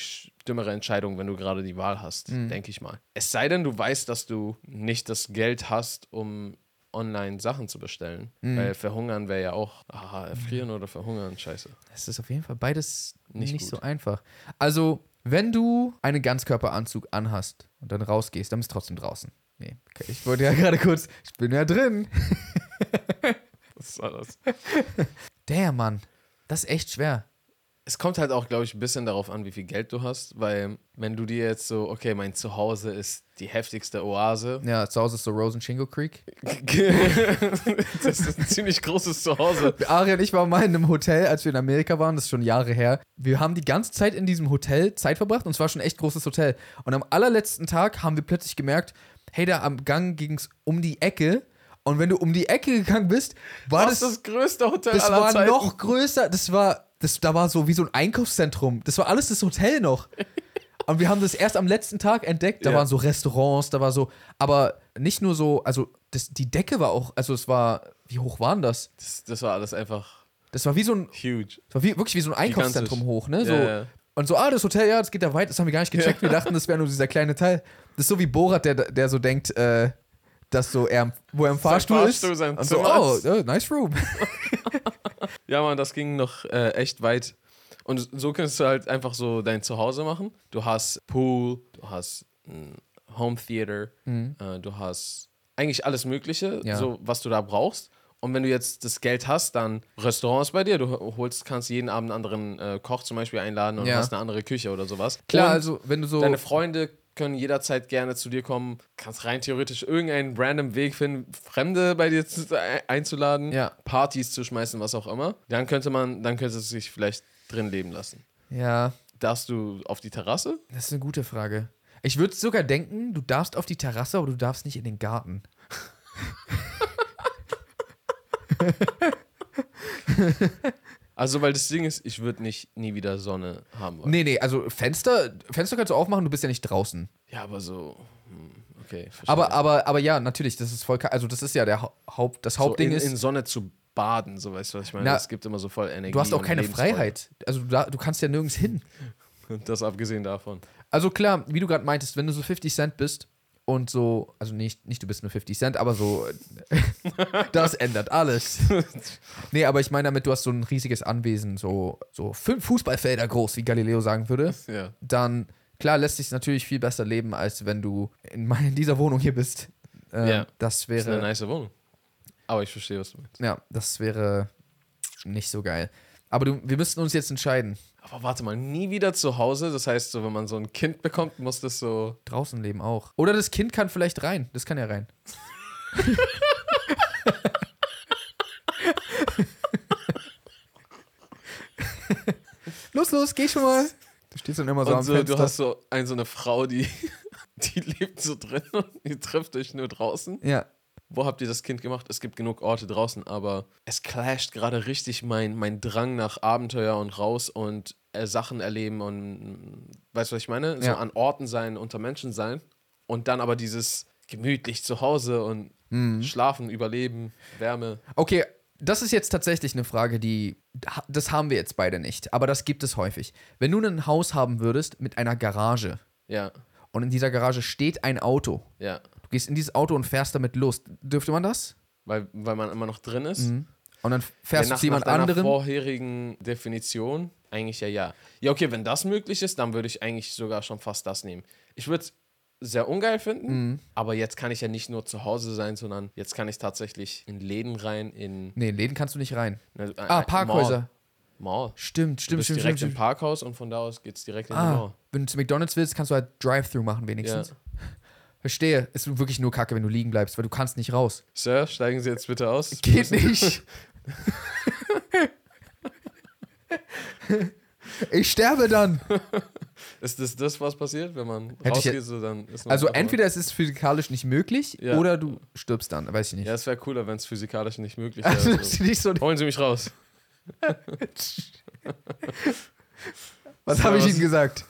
Speaker 2: dümmere Entscheidung, wenn du gerade die Wahl hast,
Speaker 1: Mhm.
Speaker 2: denke ich mal. Es sei denn, du weißt, dass du nicht das Geld hast, um online Sachen zu bestellen.
Speaker 1: Mhm.
Speaker 2: Weil verhungern wäre ja auch, ah, erfrieren oder verhungern, scheiße.
Speaker 1: Es ist auf jeden Fall beides nicht,
Speaker 2: Nicht
Speaker 1: so einfach. Also, wenn du einen Ganzkörperanzug anhast und dann rausgehst, dann bist du trotzdem draußen. Nee, okay, ich wollte ja gerade kurz, ich bin ja drin.
Speaker 2: Was war das?
Speaker 1: Der Mann, das ist echt schwer.
Speaker 2: Es kommt halt auch, glaube ich, ein bisschen darauf an, wie viel Geld du hast, weil wenn du dir jetzt so, okay, mein Zuhause ist die heftigste Oase,
Speaker 1: Ja, zu Hause ist so Rose and Shingle Creek.
Speaker 2: das ist ein ziemlich großes Zuhause.
Speaker 1: Ari und ich waren mal in einem Hotel, als wir in Amerika waren, das ist schon Jahre her. Wir haben die ganze Zeit in diesem Hotel Zeit verbracht und es war schon ein echt großes Hotel. Und am allerletzten Tag haben wir plötzlich gemerkt, hey, da am Gang ging es um die Ecke. Und wenn du um die Ecke gegangen bist, war das,
Speaker 2: ist das größte Hotel
Speaker 1: das
Speaker 2: aller
Speaker 1: war
Speaker 2: Zeiten?
Speaker 1: noch größer. Das war, das, da war so wie so ein Einkaufszentrum. Das war alles das Hotel noch. Und wir haben das erst am letzten Tag entdeckt. Da
Speaker 2: Ja.
Speaker 1: waren so Restaurants, da war so, aber nicht nur so, also das, die Decke war auch, also es war, wie hoch waren das?
Speaker 2: Das, das war alles einfach
Speaker 1: Das war wie so ein
Speaker 2: huge.
Speaker 1: das war wie, wirklich wie so ein Einkaufszentrum hoch, ne? So.
Speaker 2: Ja, ja.
Speaker 1: Und so, ah, das Hotel, ja, das geht da weit, das haben wir gar nicht gecheckt. Wir dachten, das wäre nur dieser kleine Teil. Das ist so wie Borat, der, der so denkt, äh, dass so er, wo er im Fahrstuhl,
Speaker 2: Fahrstuhl,
Speaker 1: ist. und so,
Speaker 2: Zimmer
Speaker 1: oh,
Speaker 2: ist.
Speaker 1: oh, nice room.
Speaker 2: Ja, Mann, das ging noch äh, echt weit. Und so kannst du halt einfach so dein Zuhause machen. Du hast Pool, du hast ein Home Theater, äh, du hast eigentlich alles Mögliche,
Speaker 1: Mhm. Ja.
Speaker 2: so was du da brauchst. Und wenn du jetzt das Geld hast, dann Restaurants bei dir. Du holst, kannst jeden Abend einen anderen äh, Koch zum Beispiel einladen und
Speaker 1: Ja.
Speaker 2: hast eine andere Küche oder sowas.
Speaker 1: Klar,
Speaker 2: und
Speaker 1: also, wenn du so.
Speaker 2: Deine Freunde können jederzeit gerne zu dir kommen. Kannst rein theoretisch irgendeinen random Weg finden, Fremde bei dir zu, ein- einzuladen,
Speaker 1: Ja.
Speaker 2: Partys zu schmeißen, was auch immer. Dann könnte man, dann könnte es sich vielleicht drin leben lassen.
Speaker 1: ja,
Speaker 2: Darfst du auf die Terrasse?
Speaker 1: das ist eine gute Frage. Ich würde sogar denken, du darfst auf die Terrasse, aber du darfst nicht in den Garten.
Speaker 2: Also, weil das Ding ist, ich würde nicht nie wieder Sonne haben wollen.
Speaker 1: Nee, nee, also Fenster, Fenster kannst du aufmachen, du bist ja nicht draußen.
Speaker 2: Ja, aber so, hm, okay. verstehe.
Speaker 1: Aber, aber, aber ja, natürlich, das ist voll, ka- also das ist ja der Hau- Haupt, das
Speaker 2: so
Speaker 1: Hauptding
Speaker 2: in,
Speaker 1: ist.
Speaker 2: in Sonne zu baden, so weißt du, was ich meine?
Speaker 1: Na,
Speaker 2: es gibt immer so voll Energie.
Speaker 1: Du hast auch
Speaker 2: und
Speaker 1: keine
Speaker 2: Lebensfreude.
Speaker 1: Freiheit. Also du, da, du kannst ja nirgends hin.
Speaker 2: Das abgesehen davon.
Speaker 1: Also klar, wie du gerade meintest, wenn du so 50 Cent bist und so, also nicht, nicht du bist nur 50 Cent, aber so, das ändert alles. nee, aber ich meine damit, du hast so ein riesiges Anwesen, so, so fünf Fußballfelder groß, wie Galileo sagen würde,
Speaker 2: Ja.
Speaker 1: dann klar lässt sich natürlich viel besser leben, als wenn du in, mein- in dieser Wohnung hier bist. Ähm,
Speaker 2: Ja.
Speaker 1: Das
Speaker 2: Das ist eine
Speaker 1: wäre,
Speaker 2: nice Wohnung. Aber ich verstehe, was du meinst.
Speaker 1: ja, das wäre nicht so geil. Aber du, wir müssten uns jetzt entscheiden.
Speaker 2: Aber warte mal, nie wieder zu Hause. Das heißt, so, wenn man so ein Kind bekommt, muss das so.
Speaker 1: Draußen leben auch. Oder das Kind kann vielleicht rein. Das kann ja rein. los, los, geh schon mal. Du stehst dann immer so
Speaker 2: und
Speaker 1: am
Speaker 2: so,
Speaker 1: Fenster.
Speaker 2: du hast so, ein, so eine Frau, die, die lebt so drin und die trifft euch nur draußen.
Speaker 1: ja,
Speaker 2: Wo habt ihr das Kind gemacht? Es gibt genug Orte draußen, aber es clasht gerade richtig mein, mein Drang nach Abenteuer und raus und äh, Sachen erleben und weißt du, was ich meine? So
Speaker 1: Ja.
Speaker 2: an Orten sein, unter Menschen sein und dann aber dieses gemütlich zu Hause und
Speaker 1: Mhm.
Speaker 2: schlafen, überleben, Wärme.
Speaker 1: okay. Das ist jetzt tatsächlich eine Frage, die. Das haben wir jetzt beide nicht, aber das gibt es häufig. Wenn du ein Haus haben würdest mit einer Garage
Speaker 2: Ja,
Speaker 1: und in dieser Garage steht ein Auto,
Speaker 2: ja.
Speaker 1: Du gehst in dieses Auto und fährst damit los, dürfte man das?
Speaker 2: Weil, weil man immer noch drin ist.
Speaker 1: Und dann fährst
Speaker 2: ja,
Speaker 1: du zu jemand
Speaker 2: nach
Speaker 1: anderem.
Speaker 2: vorherigen Definition eigentlich ja ja. Ja, okay, wenn das möglich ist, dann würde ich eigentlich sogar schon fast das nehmen. Ich würde es sehr ungeil finden,
Speaker 1: Mhm.
Speaker 2: aber jetzt kann ich ja nicht nur zu Hause sein, sondern jetzt kann ich tatsächlich in Läden rein, in
Speaker 1: Nee, in Läden kannst du nicht rein.
Speaker 2: ne,
Speaker 1: Ah,
Speaker 2: äh,
Speaker 1: Parkhäuser.
Speaker 2: Mall. Mall.
Speaker 1: Stimmt,
Speaker 2: Du
Speaker 1: stimmt,
Speaker 2: bist
Speaker 1: stimmt,
Speaker 2: direkt
Speaker 1: stimmt.
Speaker 2: im Parkhaus und von da aus geht es direkt in die
Speaker 1: Ah,
Speaker 2: Mall.
Speaker 1: wenn du zu McDonalds willst, kannst du halt Drive-Thru machen wenigstens. Verstehe. Ist wirklich nur kacke, wenn du liegen bleibst, weil du kannst nicht raus.
Speaker 2: Sir, steigen Sie jetzt bitte aus.
Speaker 1: Geht nicht. ich sterbe dann.
Speaker 2: Ist das das, was passiert, wenn man
Speaker 1: Hätte ich
Speaker 2: rausgeht, so dann ist man
Speaker 1: Also entweder es ist physikalisch nicht möglich
Speaker 2: Ja.
Speaker 1: oder du stirbst dann, weiß ich nicht.
Speaker 2: Ja, es wäre cooler, wenn es physikalisch nicht möglich
Speaker 1: Also,
Speaker 2: wäre.
Speaker 1: dass du nicht so,
Speaker 2: Holen Sie mich raus.
Speaker 1: was habe ich ihnen gesagt?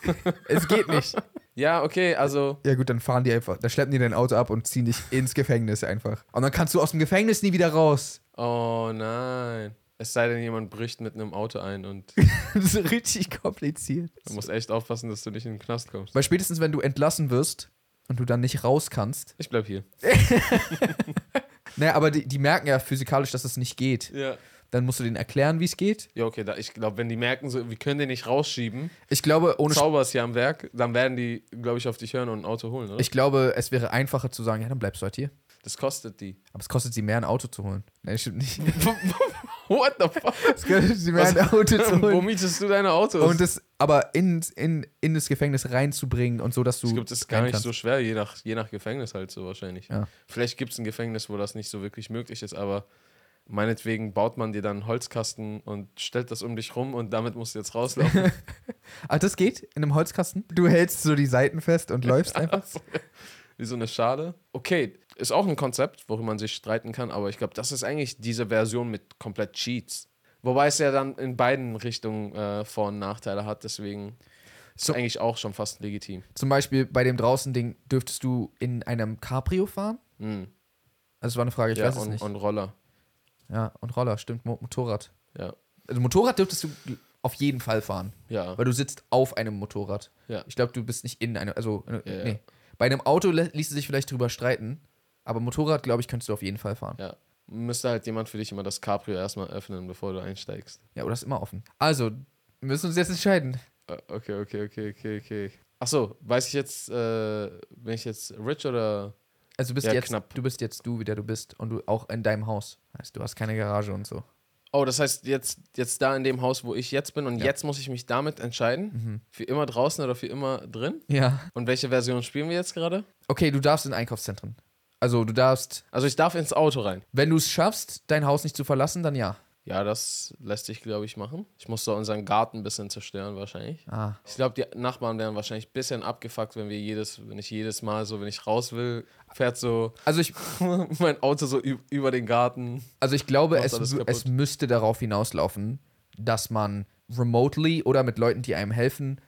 Speaker 1: es geht nicht.
Speaker 2: Ja, okay, also
Speaker 1: Ja gut, dann fahren die einfach, dann schleppen die dein Auto ab und ziehen dich ins Gefängnis einfach. Und dann kannst du aus dem Gefängnis nie wieder raus.
Speaker 2: Oh nein. Es sei denn, jemand bricht mit einem Auto ein und
Speaker 1: Das ist richtig kompliziert.
Speaker 2: du musst echt aufpassen, dass du nicht in den Knast kommst.
Speaker 1: Weil spätestens, wenn du entlassen wirst und du dann nicht raus kannst,
Speaker 2: Ich bleib hier.
Speaker 1: naja, aber die, die merken ja physikalisch, dass es nicht geht.
Speaker 2: Ja.
Speaker 1: Dann musst du denen erklären, wie es geht.
Speaker 2: Ja, okay, da, ich glaube, wenn die merken, so, wir können den nicht rausschieben,
Speaker 1: Ich glaube, ohne
Speaker 2: Zauber ist hier am Werk, dann werden die, glaube ich, auf dich hören und ein Auto holen, oder?
Speaker 1: ich glaube, es wäre einfacher zu sagen, ja, dann bleibst du halt hier.
Speaker 2: das kostet die.
Speaker 1: Aber es kostet sie mehr, ein Auto zu holen. Nein, stimmt nicht.
Speaker 2: What the fuck?
Speaker 1: Es kostet sie mehr,
Speaker 2: Was-
Speaker 1: ein Auto zu
Speaker 2: Wo
Speaker 1: holen.
Speaker 2: mietest du deine Autos?
Speaker 1: Und das aber in, in, in das Gefängnis reinzubringen und so, dass du.
Speaker 2: ich glaube, das ist gar nicht
Speaker 1: kannst.
Speaker 2: so schwer, je nach, je nach Gefängnis halt so wahrscheinlich.
Speaker 1: Ja.
Speaker 2: Vielleicht gibt es ein Gefängnis, wo das nicht so wirklich möglich ist, aber meinetwegen baut man dir dann einen Holzkasten und stellt das um dich rum und damit musst du jetzt rauslaufen.
Speaker 1: Ach, das geht in einem Holzkasten? Du hältst so die Seiten fest und läufst einfach.
Speaker 2: Wie so eine Schale. Okay, ist auch ein Konzept, worüber man sich streiten kann, aber ich glaube, das ist eigentlich diese Version mit komplett Cheats. Wobei es ja dann in beiden Richtungen äh, Vor- und Nachteile hat, deswegen ist
Speaker 1: So-
Speaker 2: eigentlich auch schon fast legitim.
Speaker 1: Zum Beispiel bei dem Draußen-Ding dürftest du in einem Cabrio fahren?
Speaker 2: Hm.
Speaker 1: Also, das war eine Frage, ich
Speaker 2: ja,
Speaker 1: weiß es
Speaker 2: und,
Speaker 1: nicht.
Speaker 2: und Roller.
Speaker 1: Ja, und Roller, stimmt, Mo Motorrad.
Speaker 2: Ja.
Speaker 1: Also, Motorrad dürftest du auf jeden Fall fahren,
Speaker 2: Ja.
Speaker 1: weil du sitzt auf einem Motorrad.
Speaker 2: Ja.
Speaker 1: Ich glaube, du bist nicht in einem, also, äh,
Speaker 2: Ja,
Speaker 1: nee. Bei einem Auto ließe sich vielleicht drüber streiten, aber Motorrad, glaube ich, könntest du auf jeden Fall fahren.
Speaker 2: Ja. Müsste halt jemand für dich immer das Cabrio erstmal öffnen, bevor du einsteigst.
Speaker 1: Ja, oder ist immer offen. Also, wir müssen uns jetzt entscheiden.
Speaker 2: Äh, Okay, okay, okay, okay, okay. Achso, weiß ich jetzt, äh, bin ich jetzt rich oder.
Speaker 1: Also du bist
Speaker 2: Ja,
Speaker 1: jetzt
Speaker 2: knapp.
Speaker 1: du bist jetzt du, wie der du bist und du auch in deinem Haus. Heißt, du hast keine Garage und so.
Speaker 2: Oh, das heißt, jetzt, jetzt da in dem Haus, wo ich jetzt bin und
Speaker 1: Ja.
Speaker 2: jetzt muss ich mich damit entscheiden?
Speaker 1: Mhm.
Speaker 2: Für immer draußen oder für immer drin?
Speaker 1: Ja.
Speaker 2: Und welche Version spielen wir jetzt gerade?
Speaker 1: Okay, du darfst in Einkaufszentren. Also du darfst,
Speaker 2: Also ich darf ins Auto rein.
Speaker 1: wenn du es schaffst, dein Haus nicht zu verlassen, dann ja.
Speaker 2: Ja, das lässt sich, glaube ich, machen. Ich muss da unseren Garten ein bisschen zerstören, wahrscheinlich.
Speaker 1: Ah.
Speaker 2: Ich glaube, die Nachbarn wären wahrscheinlich ein bisschen abgefuckt, wenn wir jedes, wenn ich jedes Mal so, wenn ich raus will, fährt so
Speaker 1: Also ich,
Speaker 2: mein Auto so über den Garten.
Speaker 1: also ich glaube, es, es müsste darauf hinauslaufen, dass man remotely oder mit Leuten, die einem helfen,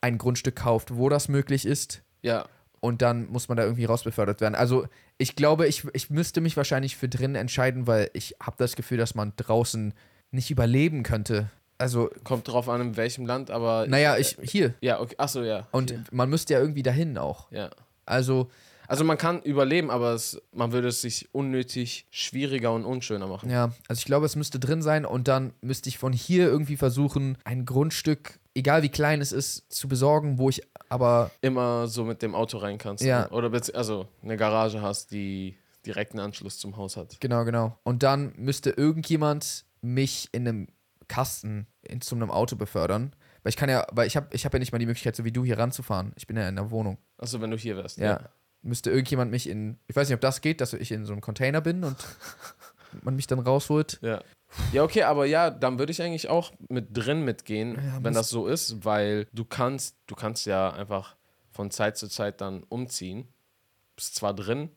Speaker 1: ein Grundstück kauft, wo das möglich ist.
Speaker 2: Ja,
Speaker 1: Und dann muss man da irgendwie rausbefördert werden. Also ich glaube, ich, ich müsste mich wahrscheinlich für drinnen entscheiden, weil ich habe das Gefühl, dass man draußen nicht überleben könnte. Also,
Speaker 2: kommt drauf an, in welchem Land, aber.
Speaker 1: naja, ich hier.
Speaker 2: Ja, okay. Achso, ja.
Speaker 1: Und
Speaker 2: okay.
Speaker 1: man müsste ja irgendwie dahin auch.
Speaker 2: Ja.
Speaker 1: Also,
Speaker 2: Also man kann überleben, aber es, man würde es sich unnötig schwieriger und unschöner machen.
Speaker 1: ja, also ich glaube, es müsste drin sein und dann müsste ich von hier irgendwie versuchen, ein Grundstück, egal wie klein es ist, zu besorgen, wo ich aber
Speaker 2: Immer so mit dem Auto rein kannst.
Speaker 1: Ja.
Speaker 2: ne? Oder also eine Garage hast, die direkten Anschluss zum Haus hat.
Speaker 1: Genau, genau. Und dann müsste irgendjemand mich in einem Kasten in, zu einem Auto befördern. Weil ich kann ja, weil ich habe ich hab ja nicht mal die Möglichkeit, so wie du hier ranzufahren. Ich bin ja in der Wohnung.
Speaker 2: Achso, wenn du hier wärst.
Speaker 1: Ja. Müsste irgendjemand mich in, ich weiß nicht, ob das geht, dass ich in so einem Container bin und man mich dann rausholt.
Speaker 2: Ja. Ja, okay, aber ja, dann würde ich eigentlich auch mit drin mitgehen,
Speaker 1: Ja,
Speaker 2: wenn das so ist, weil du kannst, du kannst ja einfach von Zeit zu Zeit dann umziehen. Bist zwar drin,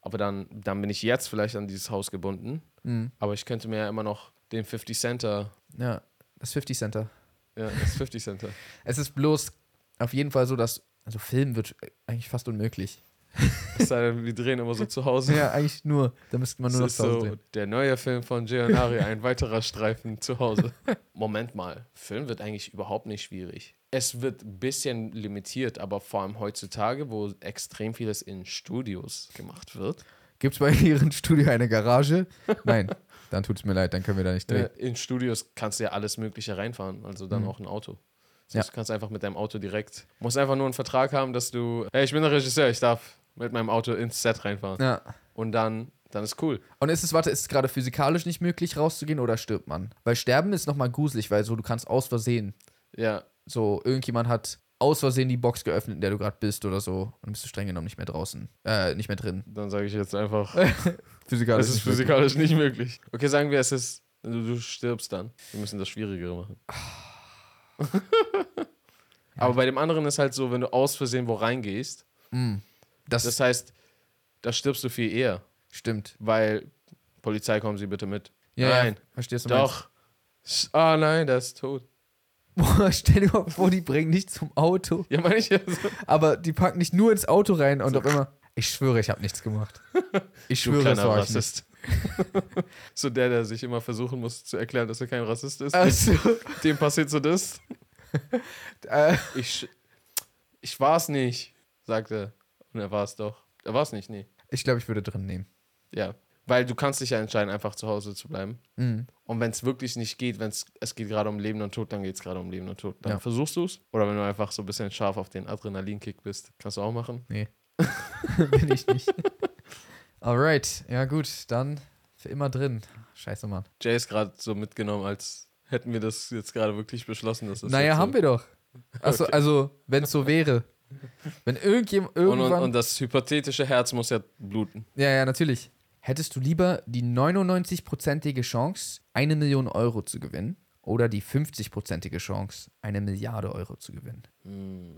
Speaker 2: aber dann, dann bin ich jetzt vielleicht an dieses Haus gebunden.
Speaker 1: Mhm.
Speaker 2: Aber ich könnte mir ja immer noch den 50 Center,
Speaker 1: Ja, das 50 Center.
Speaker 2: ja, das 50 Center.
Speaker 1: Es ist bloß auf jeden Fall so, dass, also Filmen wird eigentlich fast unmöglich.
Speaker 2: Es sei denn, wir drehen immer so zu Hause.
Speaker 1: Ja, eigentlich nur. Da müsste man
Speaker 2: Das
Speaker 1: nur noch
Speaker 2: ist
Speaker 1: zu Hause
Speaker 2: so
Speaker 1: drehen.
Speaker 2: der neue Film von Gianari, ein weiterer Streifen zu Hause. Moment mal, Film wird eigentlich überhaupt nicht schwierig. Es wird ein bisschen limitiert, aber vor allem heutzutage, wo extrem vieles in Studios gemacht wird.
Speaker 1: Gibt es bei Ihrem Studio eine Garage? Nein, dann tut es mir leid, dann können wir da nicht drehen.
Speaker 2: Äh, in Studios kannst du ja alles Mögliche reinfahren, also dann
Speaker 1: Mhm.
Speaker 2: auch ein Auto. Das
Speaker 1: Ja.
Speaker 2: heißt, Du kannst einfach mit deinem Auto direkt, musst einfach nur einen Vertrag haben, dass du, hey, ich bin der Regisseur, ich darf mit meinem Auto ins Set reinfahren.
Speaker 1: Ja.
Speaker 2: Und dann, dann ist cool.
Speaker 1: Und ist es, warte, ist es gerade physikalisch nicht möglich, rauszugehen oder stirbt man? Weil Sterben ist nochmal gruselig, weil so du kannst aus Versehen,
Speaker 2: Ja,
Speaker 1: so irgendjemand hat aus Versehen die Box geöffnet, in der du gerade bist oder so. Und dann bist du streng genommen nicht mehr draußen. Äh, nicht mehr drin.
Speaker 2: Dann sage ich jetzt einfach,
Speaker 1: Physikalisch.
Speaker 2: es ist
Speaker 1: nicht möglich.
Speaker 2: physikalisch nicht möglich. Okay, sagen wir, es ist, du, du stirbst dann. Wir müssen das Schwierigere machen. Aber bei dem anderen ist halt so, wenn du aus Versehen wo reingehst,
Speaker 1: Mm. Das,
Speaker 2: das heißt, da stirbst du viel eher,
Speaker 1: stimmt.
Speaker 2: weil Polizei, kommen Sie bitte mit.
Speaker 1: Ja,
Speaker 2: Nein,
Speaker 1: ja, verstehst du?
Speaker 2: doch. Ah nein, der ist tot.
Speaker 1: Boah, stell dir mal vor, die bringen dich zum Auto.
Speaker 2: Ja, meine ich ja so.
Speaker 1: Aber die packen dich nur ins Auto rein und auf einmal. Ich schwöre, ich habe nichts gemacht. Ich schwöre, das war ich nicht.
Speaker 2: Rassist. so der, der sich immer versuchen muss zu erklären, dass er kein Rassist ist.
Speaker 1: Also,
Speaker 2: Dem passiert so das.
Speaker 1: äh,
Speaker 2: Ich, ich war es nicht, sagt er. Und er war es doch. Er war es nicht, nee.
Speaker 1: ich glaube, ich würde drin nehmen.
Speaker 2: Ja. Weil du kannst dich ja entscheiden, einfach zu Hause zu bleiben.
Speaker 1: Mhm.
Speaker 2: Und wenn es wirklich nicht geht, wenn es es geht gerade um Leben und Tod, dann geht es gerade um Leben und Tod. Dann
Speaker 1: Ja.
Speaker 2: versuchst du es. Oder wenn du einfach so ein bisschen scharf auf den Adrenalinkick bist, kannst du auch machen.
Speaker 1: Nee. Bin ich nicht. Alright, ja gut, dann für immer drin. Scheiße, Mann.
Speaker 2: Jay ist gerade so mitgenommen, als hätten wir das jetzt gerade wirklich beschlossen. Dass das
Speaker 1: naja,
Speaker 2: jetzt so
Speaker 1: haben wir doch. Also, also wenn es so wäre. Wenn irgendjemand
Speaker 2: Und,
Speaker 1: irgendwann.
Speaker 2: und, und das hypothetische Herz muss ja bluten.
Speaker 1: ja, ja, natürlich. Hättest du lieber die 99-prozentige Chance, eine Million Euro zu gewinnen oder die 50-prozentige Chance, eine Milliarde Euro zu gewinnen?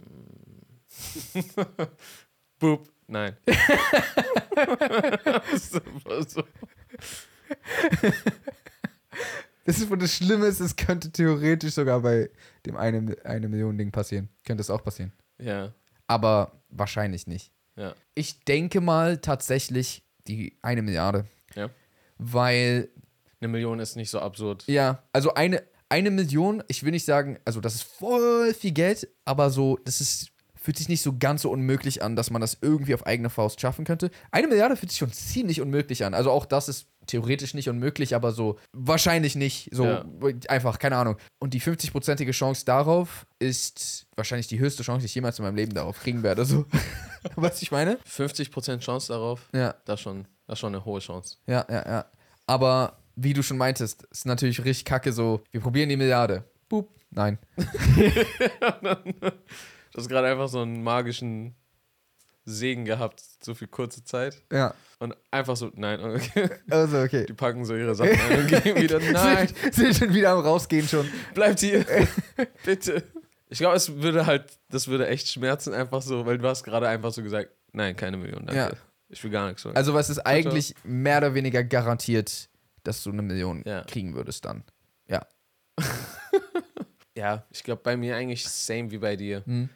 Speaker 2: Boop. Nein.
Speaker 1: Das ist, wo das Schlimme ist, es könnte theoretisch sogar bei dem eine, eine Million Ding passieren. Könnte es auch passieren.
Speaker 2: Ja,
Speaker 1: Aber wahrscheinlich nicht.
Speaker 2: ja.
Speaker 1: Ich denke mal tatsächlich die eine Milliarde.
Speaker 2: Ja.
Speaker 1: Weil,
Speaker 2: Eine Million ist nicht so absurd.
Speaker 1: ja, also eine, eine Million, ich will nicht sagen, also das ist voll viel Geld, aber so, das ist, fühlt sich nicht so ganz so unmöglich an, dass man das irgendwie auf eigene Faust schaffen könnte. Eine Milliarde fühlt sich schon ziemlich unmöglich an. Also auch das ist theoretisch nicht unmöglich, aber so wahrscheinlich nicht. So
Speaker 2: Ja.
Speaker 1: einfach, keine Ahnung. Und die 50-prozentige Chance darauf ist wahrscheinlich die höchste Chance, die ich jemals in meinem Leben darauf kriegen werde. So. Was ich meine?
Speaker 2: 50% Chance darauf,
Speaker 1: Ja.
Speaker 2: das ist schon, das ist schon eine hohe Chance.
Speaker 1: Ja, ja, ja. Aber wie du schon meintest, ist natürlich richtig kacke so, wir probieren die Milliarde. Boop. Nein.
Speaker 2: Du hast gerade einfach so einen magischen Segen gehabt, so für kurze Zeit.
Speaker 1: Ja.
Speaker 2: Und einfach so, nein, okay.
Speaker 1: Also, okay.
Speaker 2: Die packen so ihre Sachen ein und gehen wieder, nein,
Speaker 1: Sind, sind schon wieder am Rausgehen schon.
Speaker 2: bleibt hier, bitte. Ich glaube, es würde halt, das würde echt schmerzen, einfach so, weil du hast gerade einfach so gesagt, nein, keine Million, danke.
Speaker 1: Ja.
Speaker 2: Ich will gar nichts sagen.
Speaker 1: Also, was ist eigentlich mehr oder weniger garantiert, dass du eine Million
Speaker 2: Ja.
Speaker 1: kriegen würdest dann? Ja.
Speaker 2: ja, ich glaube, bei mir eigentlich same wie bei dir.
Speaker 1: Hm.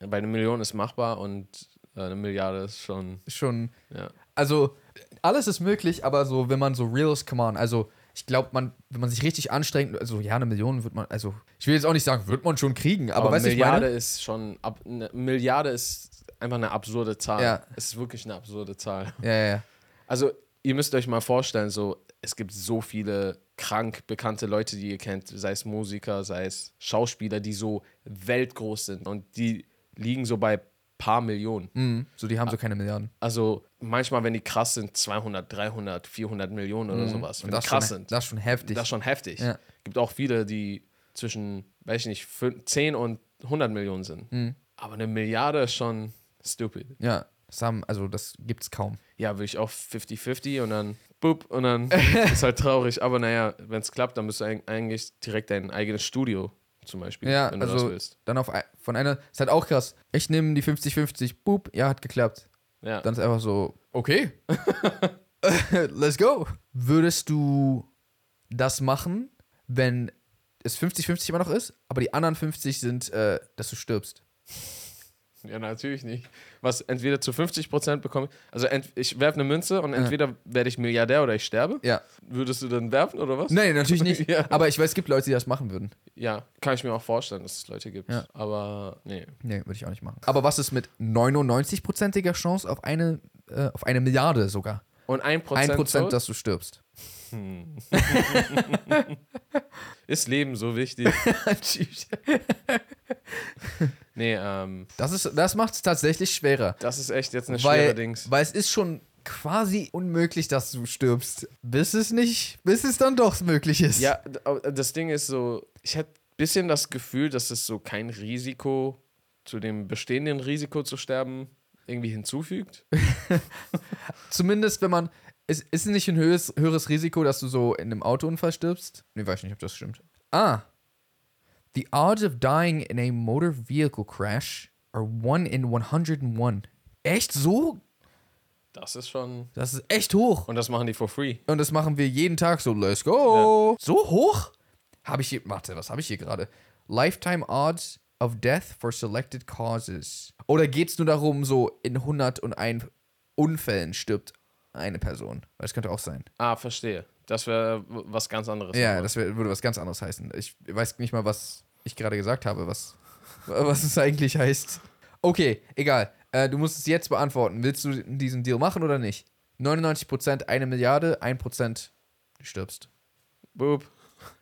Speaker 2: Bei einer Million ist machbar und äh, eine Milliarde ist schon,
Speaker 1: Schon.
Speaker 2: ja.
Speaker 1: Also, alles ist möglich, aber so, wenn man so Reels, come on, also. Ich glaube, man, wenn man sich richtig anstrengt, also ja, eine Million wird man, also ich will jetzt auch nicht sagen, wird man schon kriegen, aber,
Speaker 2: Aber,
Speaker 1: weißt du, ich
Speaker 2: Milliarde
Speaker 1: meine?
Speaker 2: ist schon, ab, eine Milliarde ist einfach eine absurde Zahl.
Speaker 1: Ja.
Speaker 2: Es ist wirklich eine absurde Zahl.
Speaker 1: Ja, ja, ja.
Speaker 2: Also, ihr müsst euch mal vorstellen, so, es gibt so viele krank bekannte Leute, die ihr kennt, sei es Musiker, sei es Schauspieler, die so weltgroß sind und die liegen so bei paar Millionen.
Speaker 1: Mhm. So, die haben so keine Milliarden.
Speaker 2: Also, manchmal, wenn die krass sind, 200, 300, 400 Millionen oder sowas.
Speaker 1: Mhm.
Speaker 2: Wenn
Speaker 1: Und
Speaker 2: die
Speaker 1: das,
Speaker 2: krass
Speaker 1: schon,
Speaker 2: sind.
Speaker 1: das ist schon heftig.
Speaker 2: Das ist schon heftig.
Speaker 1: Ja.
Speaker 2: Gibt auch viele, die zwischen, weiß ich nicht, fün- 10 und 100 Millionen sind.
Speaker 1: Mhm.
Speaker 2: Aber eine Milliarde ist schon stupid.
Speaker 1: Ja, das haben, also das gibt's kaum.
Speaker 2: Ja, würde ich auch 50-50 und dann boop und dann ist halt traurig. Aber naja, wenn es klappt, dann bist du eig- eigentlich direkt dein eigenes Studio zum Beispiel,
Speaker 1: Ja,
Speaker 2: wenn du das
Speaker 1: also
Speaker 2: willst.
Speaker 1: dann auf ein, von einer, ist halt auch krass. Ich nehme die 50-50, boop, ja, hat geklappt.
Speaker 2: Ja.
Speaker 1: Dann ist einfach so, okay. Let's go. Würdest du das machen, wenn es 50-50 immer noch ist, aber die anderen 50 sind, äh, dass du stirbst?
Speaker 2: Ja, natürlich nicht. Was entweder zu 50% bekomme also ent ich werfe eine Münze und entweder werde ich Milliardär oder ich sterbe.
Speaker 1: Ja.
Speaker 2: Würdest du dann werfen oder was?
Speaker 1: Nein, natürlich nicht.
Speaker 2: Ja.
Speaker 1: Aber ich weiß, es gibt Leute, die das machen würden.
Speaker 2: Ja, kann ich mir auch vorstellen, dass es Leute gibt.
Speaker 1: Ja.
Speaker 2: Aber nee.
Speaker 1: Nee, würde ich auch nicht machen. Aber was ist mit 99%iger Chance auf eine, äh, auf eine Milliarde sogar?
Speaker 2: Und ein
Speaker 1: Ein
Speaker 2: Prozent,
Speaker 1: Prozent,
Speaker 2: tot?
Speaker 1: dass du stirbst.
Speaker 2: ist Leben so wichtig. nee, ähm,
Speaker 1: Das, ist, das macht es tatsächlich schwerer.
Speaker 2: das ist echt jetzt eine schwere
Speaker 1: Weil,
Speaker 2: Dings.
Speaker 1: weil es ist schon quasi unmöglich, dass du stirbst. Bis es nicht, bis es dann doch möglich ist.
Speaker 2: Ja, das Ding ist so, ich hätte ein bisschen das Gefühl, dass es so kein Risiko zu dem bestehenden Risiko zu sterben irgendwie hinzufügt.
Speaker 1: Zumindest, wenn man. Es ist nicht ein höheres, höheres Risiko, dass du so in einem Autounfall stirbst? Nee, weiß nicht, ob das stimmt. Ah. The odds of dying in a motor vehicle crash are 1 in 101. Echt so?
Speaker 2: Das ist schon.
Speaker 1: Das ist echt hoch.
Speaker 2: Und das machen die for free.
Speaker 1: Und das machen wir jeden Tag so. Let's go. So hoch? Habe ich hier. Warte, was habe ich hier gerade? Lifetime odds of death for selected causes. Oder geht es nur darum, so in 101 Unfällen stirbt eine Person? Das könnte auch sein.
Speaker 2: Ah, verstehe. Das wäre was ganz anderes.
Speaker 1: Ja, das wär, würde was ganz anderes heißen. Ich weiß nicht mal, was ich gerade gesagt habe, was, was es eigentlich heißt. Okay, egal. Äh, du musst es jetzt beantworten. Willst du diesen Deal machen oder nicht? 99% eine Milliarde, 1% du stirbst.
Speaker 2: Boop.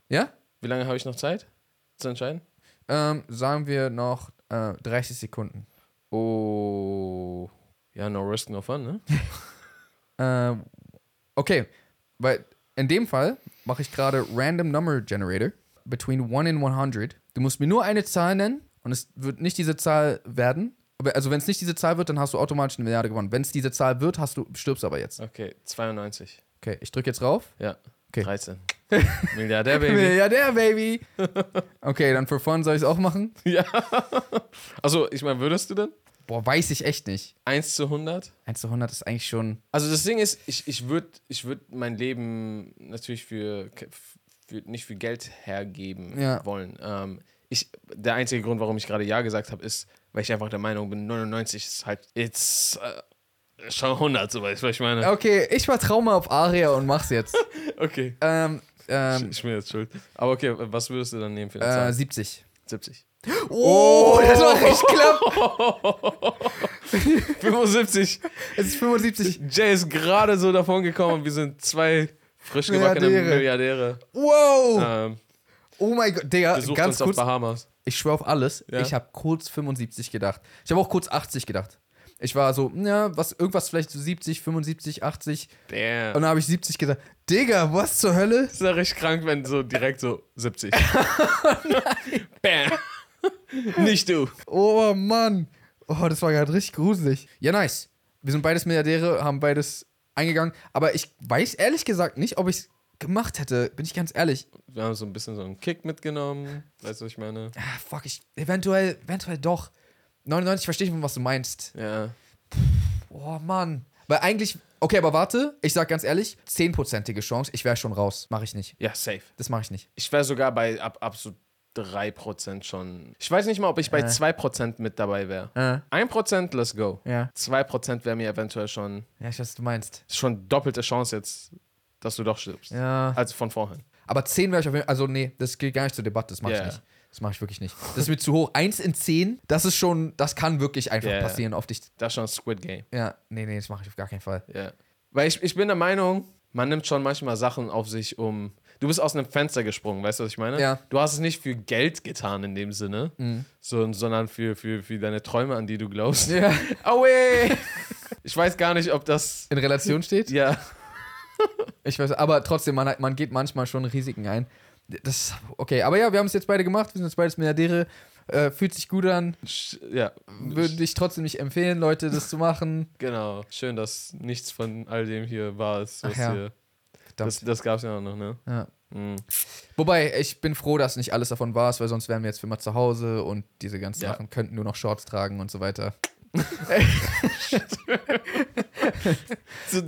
Speaker 1: Ja?
Speaker 2: Wie lange habe ich noch Zeit zu entscheiden?
Speaker 1: Ähm, sagen wir noch äh, 30 Sekunden.
Speaker 2: Oh. Ja, no risk, no fun, ne?
Speaker 1: Ähm, okay, weil in dem Fall mache ich gerade Random Number Generator between 1 and 100. Du musst mir nur eine Zahl nennen und es wird nicht diese Zahl werden. Also wenn es nicht diese Zahl wird, dann hast du automatisch eine Milliarde gewonnen. Wenn es diese Zahl wird, hast du stirbst aber jetzt.
Speaker 2: Okay, 92.
Speaker 1: Okay, ich drücke jetzt rauf.
Speaker 2: Ja.
Speaker 1: Okay.
Speaker 2: 13. Milliardär, Baby.
Speaker 1: Der Baby. Okay, dann für Fun soll ich es auch machen.
Speaker 2: ja. Also, ich meine, würdest du denn?
Speaker 1: Boah, weiß ich echt nicht.
Speaker 2: 1 zu 100?
Speaker 1: 1 zu 100 ist eigentlich schon.
Speaker 2: Also das Ding ist, ich, ich würde ich würd mein Leben natürlich für, für nicht für Geld hergeben
Speaker 1: Ja.
Speaker 2: wollen. Ähm, ich, der einzige Grund, warum ich gerade Ja gesagt habe, ist, weil ich einfach der Meinung bin, 99 ist halt jetzt äh, schon 100, so weißt du, was ich meine.
Speaker 1: Okay, ich vertraue mal auf Aria und mach's jetzt.
Speaker 2: Okay.
Speaker 1: ähm, ähm,
Speaker 2: ich bin jetzt schuld. Aber okay, was würdest du dann nehmen für eine
Speaker 1: äh,
Speaker 2: Zahl?
Speaker 1: 70.
Speaker 2: 70.
Speaker 1: Oh, das war recht knapp.
Speaker 2: 75.
Speaker 1: Es ist 75.
Speaker 2: Jay ist gerade so davon gekommen und wir sind zwei frisch gebackene
Speaker 1: Milliardäre.
Speaker 2: Milliardäre.
Speaker 1: Wow.
Speaker 2: Ähm,
Speaker 1: Oh mein Gott, Digga, ganz kurz.
Speaker 2: Bahamas.
Speaker 1: Ich schwör auf alles.
Speaker 2: Ja.
Speaker 1: Ich habe kurz 75 gedacht. Ich habe auch kurz 80 gedacht. Ich war so, ja, was, irgendwas vielleicht so 70, 75, 80.
Speaker 2: Damn.
Speaker 1: Und dann habe ich 70 gesagt. Digga, was zur Hölle?
Speaker 2: ist ja recht krank, wenn so direkt so 70. Bam. Nicht du.
Speaker 1: Oh Mann. Oh, das war gerade richtig gruselig. Ja, nice. Wir sind beides Milliardäre, haben beides eingegangen. Aber ich weiß ehrlich gesagt nicht, ob ich es gemacht hätte. Bin ich ganz ehrlich.
Speaker 2: Wir haben so ein bisschen so einen Kick mitgenommen. Weißt du, was ich meine?
Speaker 1: Ah, fuck, ich. Eventuell, eventuell doch. 99 verstehe ich, was du meinst.
Speaker 2: Ja.
Speaker 1: Oh Mann. Weil eigentlich. Okay, aber warte, ich sag ganz ehrlich, 10%ige Chance, ich wäre schon raus. Mache ich nicht.
Speaker 2: Ja, safe.
Speaker 1: Das mache ich nicht.
Speaker 2: Ich wäre sogar bei ab, ab so 3% schon. Ich weiß nicht mal, ob ich bei
Speaker 1: Äh.
Speaker 2: 2% mit dabei wäre.
Speaker 1: Äh,
Speaker 2: 1%, let's go.
Speaker 1: ja.
Speaker 2: 2% wäre mir eventuell schon,
Speaker 1: Ja, ich weiß, was du meinst.
Speaker 2: schon doppelte Chance jetzt, dass du doch stirbst.
Speaker 1: Ja.
Speaker 2: Als von vorhin.
Speaker 1: Aber 10 wäre ich auf jeden Fall. Also, nee, das geht gar nicht zur Debatte. Das mache
Speaker 2: Ja.
Speaker 1: ich nicht. Das mache ich wirklich nicht. Das ist mir zu hoch. 1 in 10, das ist schon. Das kann wirklich einfach
Speaker 2: Ja.
Speaker 1: passieren auf dich.
Speaker 2: Das ist schon Squid Game.
Speaker 1: Ja, nee, nee, das mache ich auf gar keinen Fall.
Speaker 2: Ja. Weil ich, ich bin der Meinung, man nimmt schon manchmal Sachen auf sich, um. Du bist aus einem Fenster gesprungen, weißt du, was ich meine?
Speaker 1: Ja.
Speaker 2: Du hast es nicht für Geld getan in dem Sinne, so, sondern für, für, für deine Träume, an die du glaubst.
Speaker 1: Ja.
Speaker 2: Aue! Ich weiß gar nicht, ob das.
Speaker 1: In Relation steht?
Speaker 2: Ja.
Speaker 1: Ich weiß, aber trotzdem, man, man geht manchmal schon Risiken ein. Das, okay, aber ja, wir haben es jetzt beide gemacht. Wir sind jetzt beides Milliardäre. Äh, fühlt sich gut an.
Speaker 2: Ja.
Speaker 1: Würde ich trotzdem nicht empfehlen, Leute, das zu machen.
Speaker 2: Genau. Schön, dass nichts von all dem hier war. Was
Speaker 1: Ach ja.
Speaker 2: hier. Das das gab es ja auch noch, ne?
Speaker 1: Ja.
Speaker 2: Mhm.
Speaker 1: Wobei, ich bin froh, dass nicht alles davon war, weil sonst wären wir jetzt für immer zu Hause und diese ganzen
Speaker 2: Ja.
Speaker 1: Sachen könnten nur noch Shorts tragen und so weiter.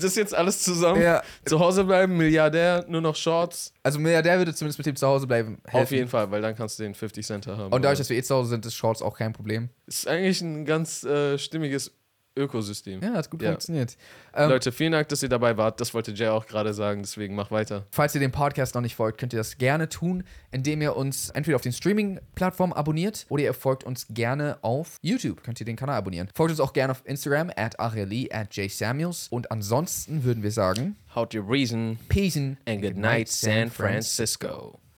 Speaker 2: Das jetzt alles zusammen.
Speaker 1: Ja.
Speaker 2: Zu Hause bleiben, Milliardär, nur noch Shorts.
Speaker 1: Also Milliardär würde zumindest mit dem zu Hause bleiben.
Speaker 2: Auf
Speaker 1: helfen.
Speaker 2: jeden Fall, weil dann kannst du den 50 Cent haben.
Speaker 1: Und dadurch, dass wir eh zu Hause sind, ist Shorts auch kein Problem.
Speaker 2: ist eigentlich ein ganz äh, stimmiges Ökosystem.
Speaker 1: Ja, hat gut
Speaker 2: Ja.
Speaker 1: funktioniert. Ähm,
Speaker 2: Leute, vielen Dank, dass ihr dabei wart. Das wollte Jay auch gerade sagen, deswegen mach weiter.
Speaker 1: Falls ihr dem Podcast noch nicht folgt, könnt ihr das gerne tun, indem ihr uns entweder auf den Streaming-Plattformen abonniert oder ihr folgt uns gerne auf YouTube. Könnt ihr den Kanal abonnieren. Folgt uns auch gerne auf Instagram at Arieli at jsamuels. Und ansonsten würden wir sagen,
Speaker 2: How to reason
Speaker 1: Peace
Speaker 2: and good night, San Francisco.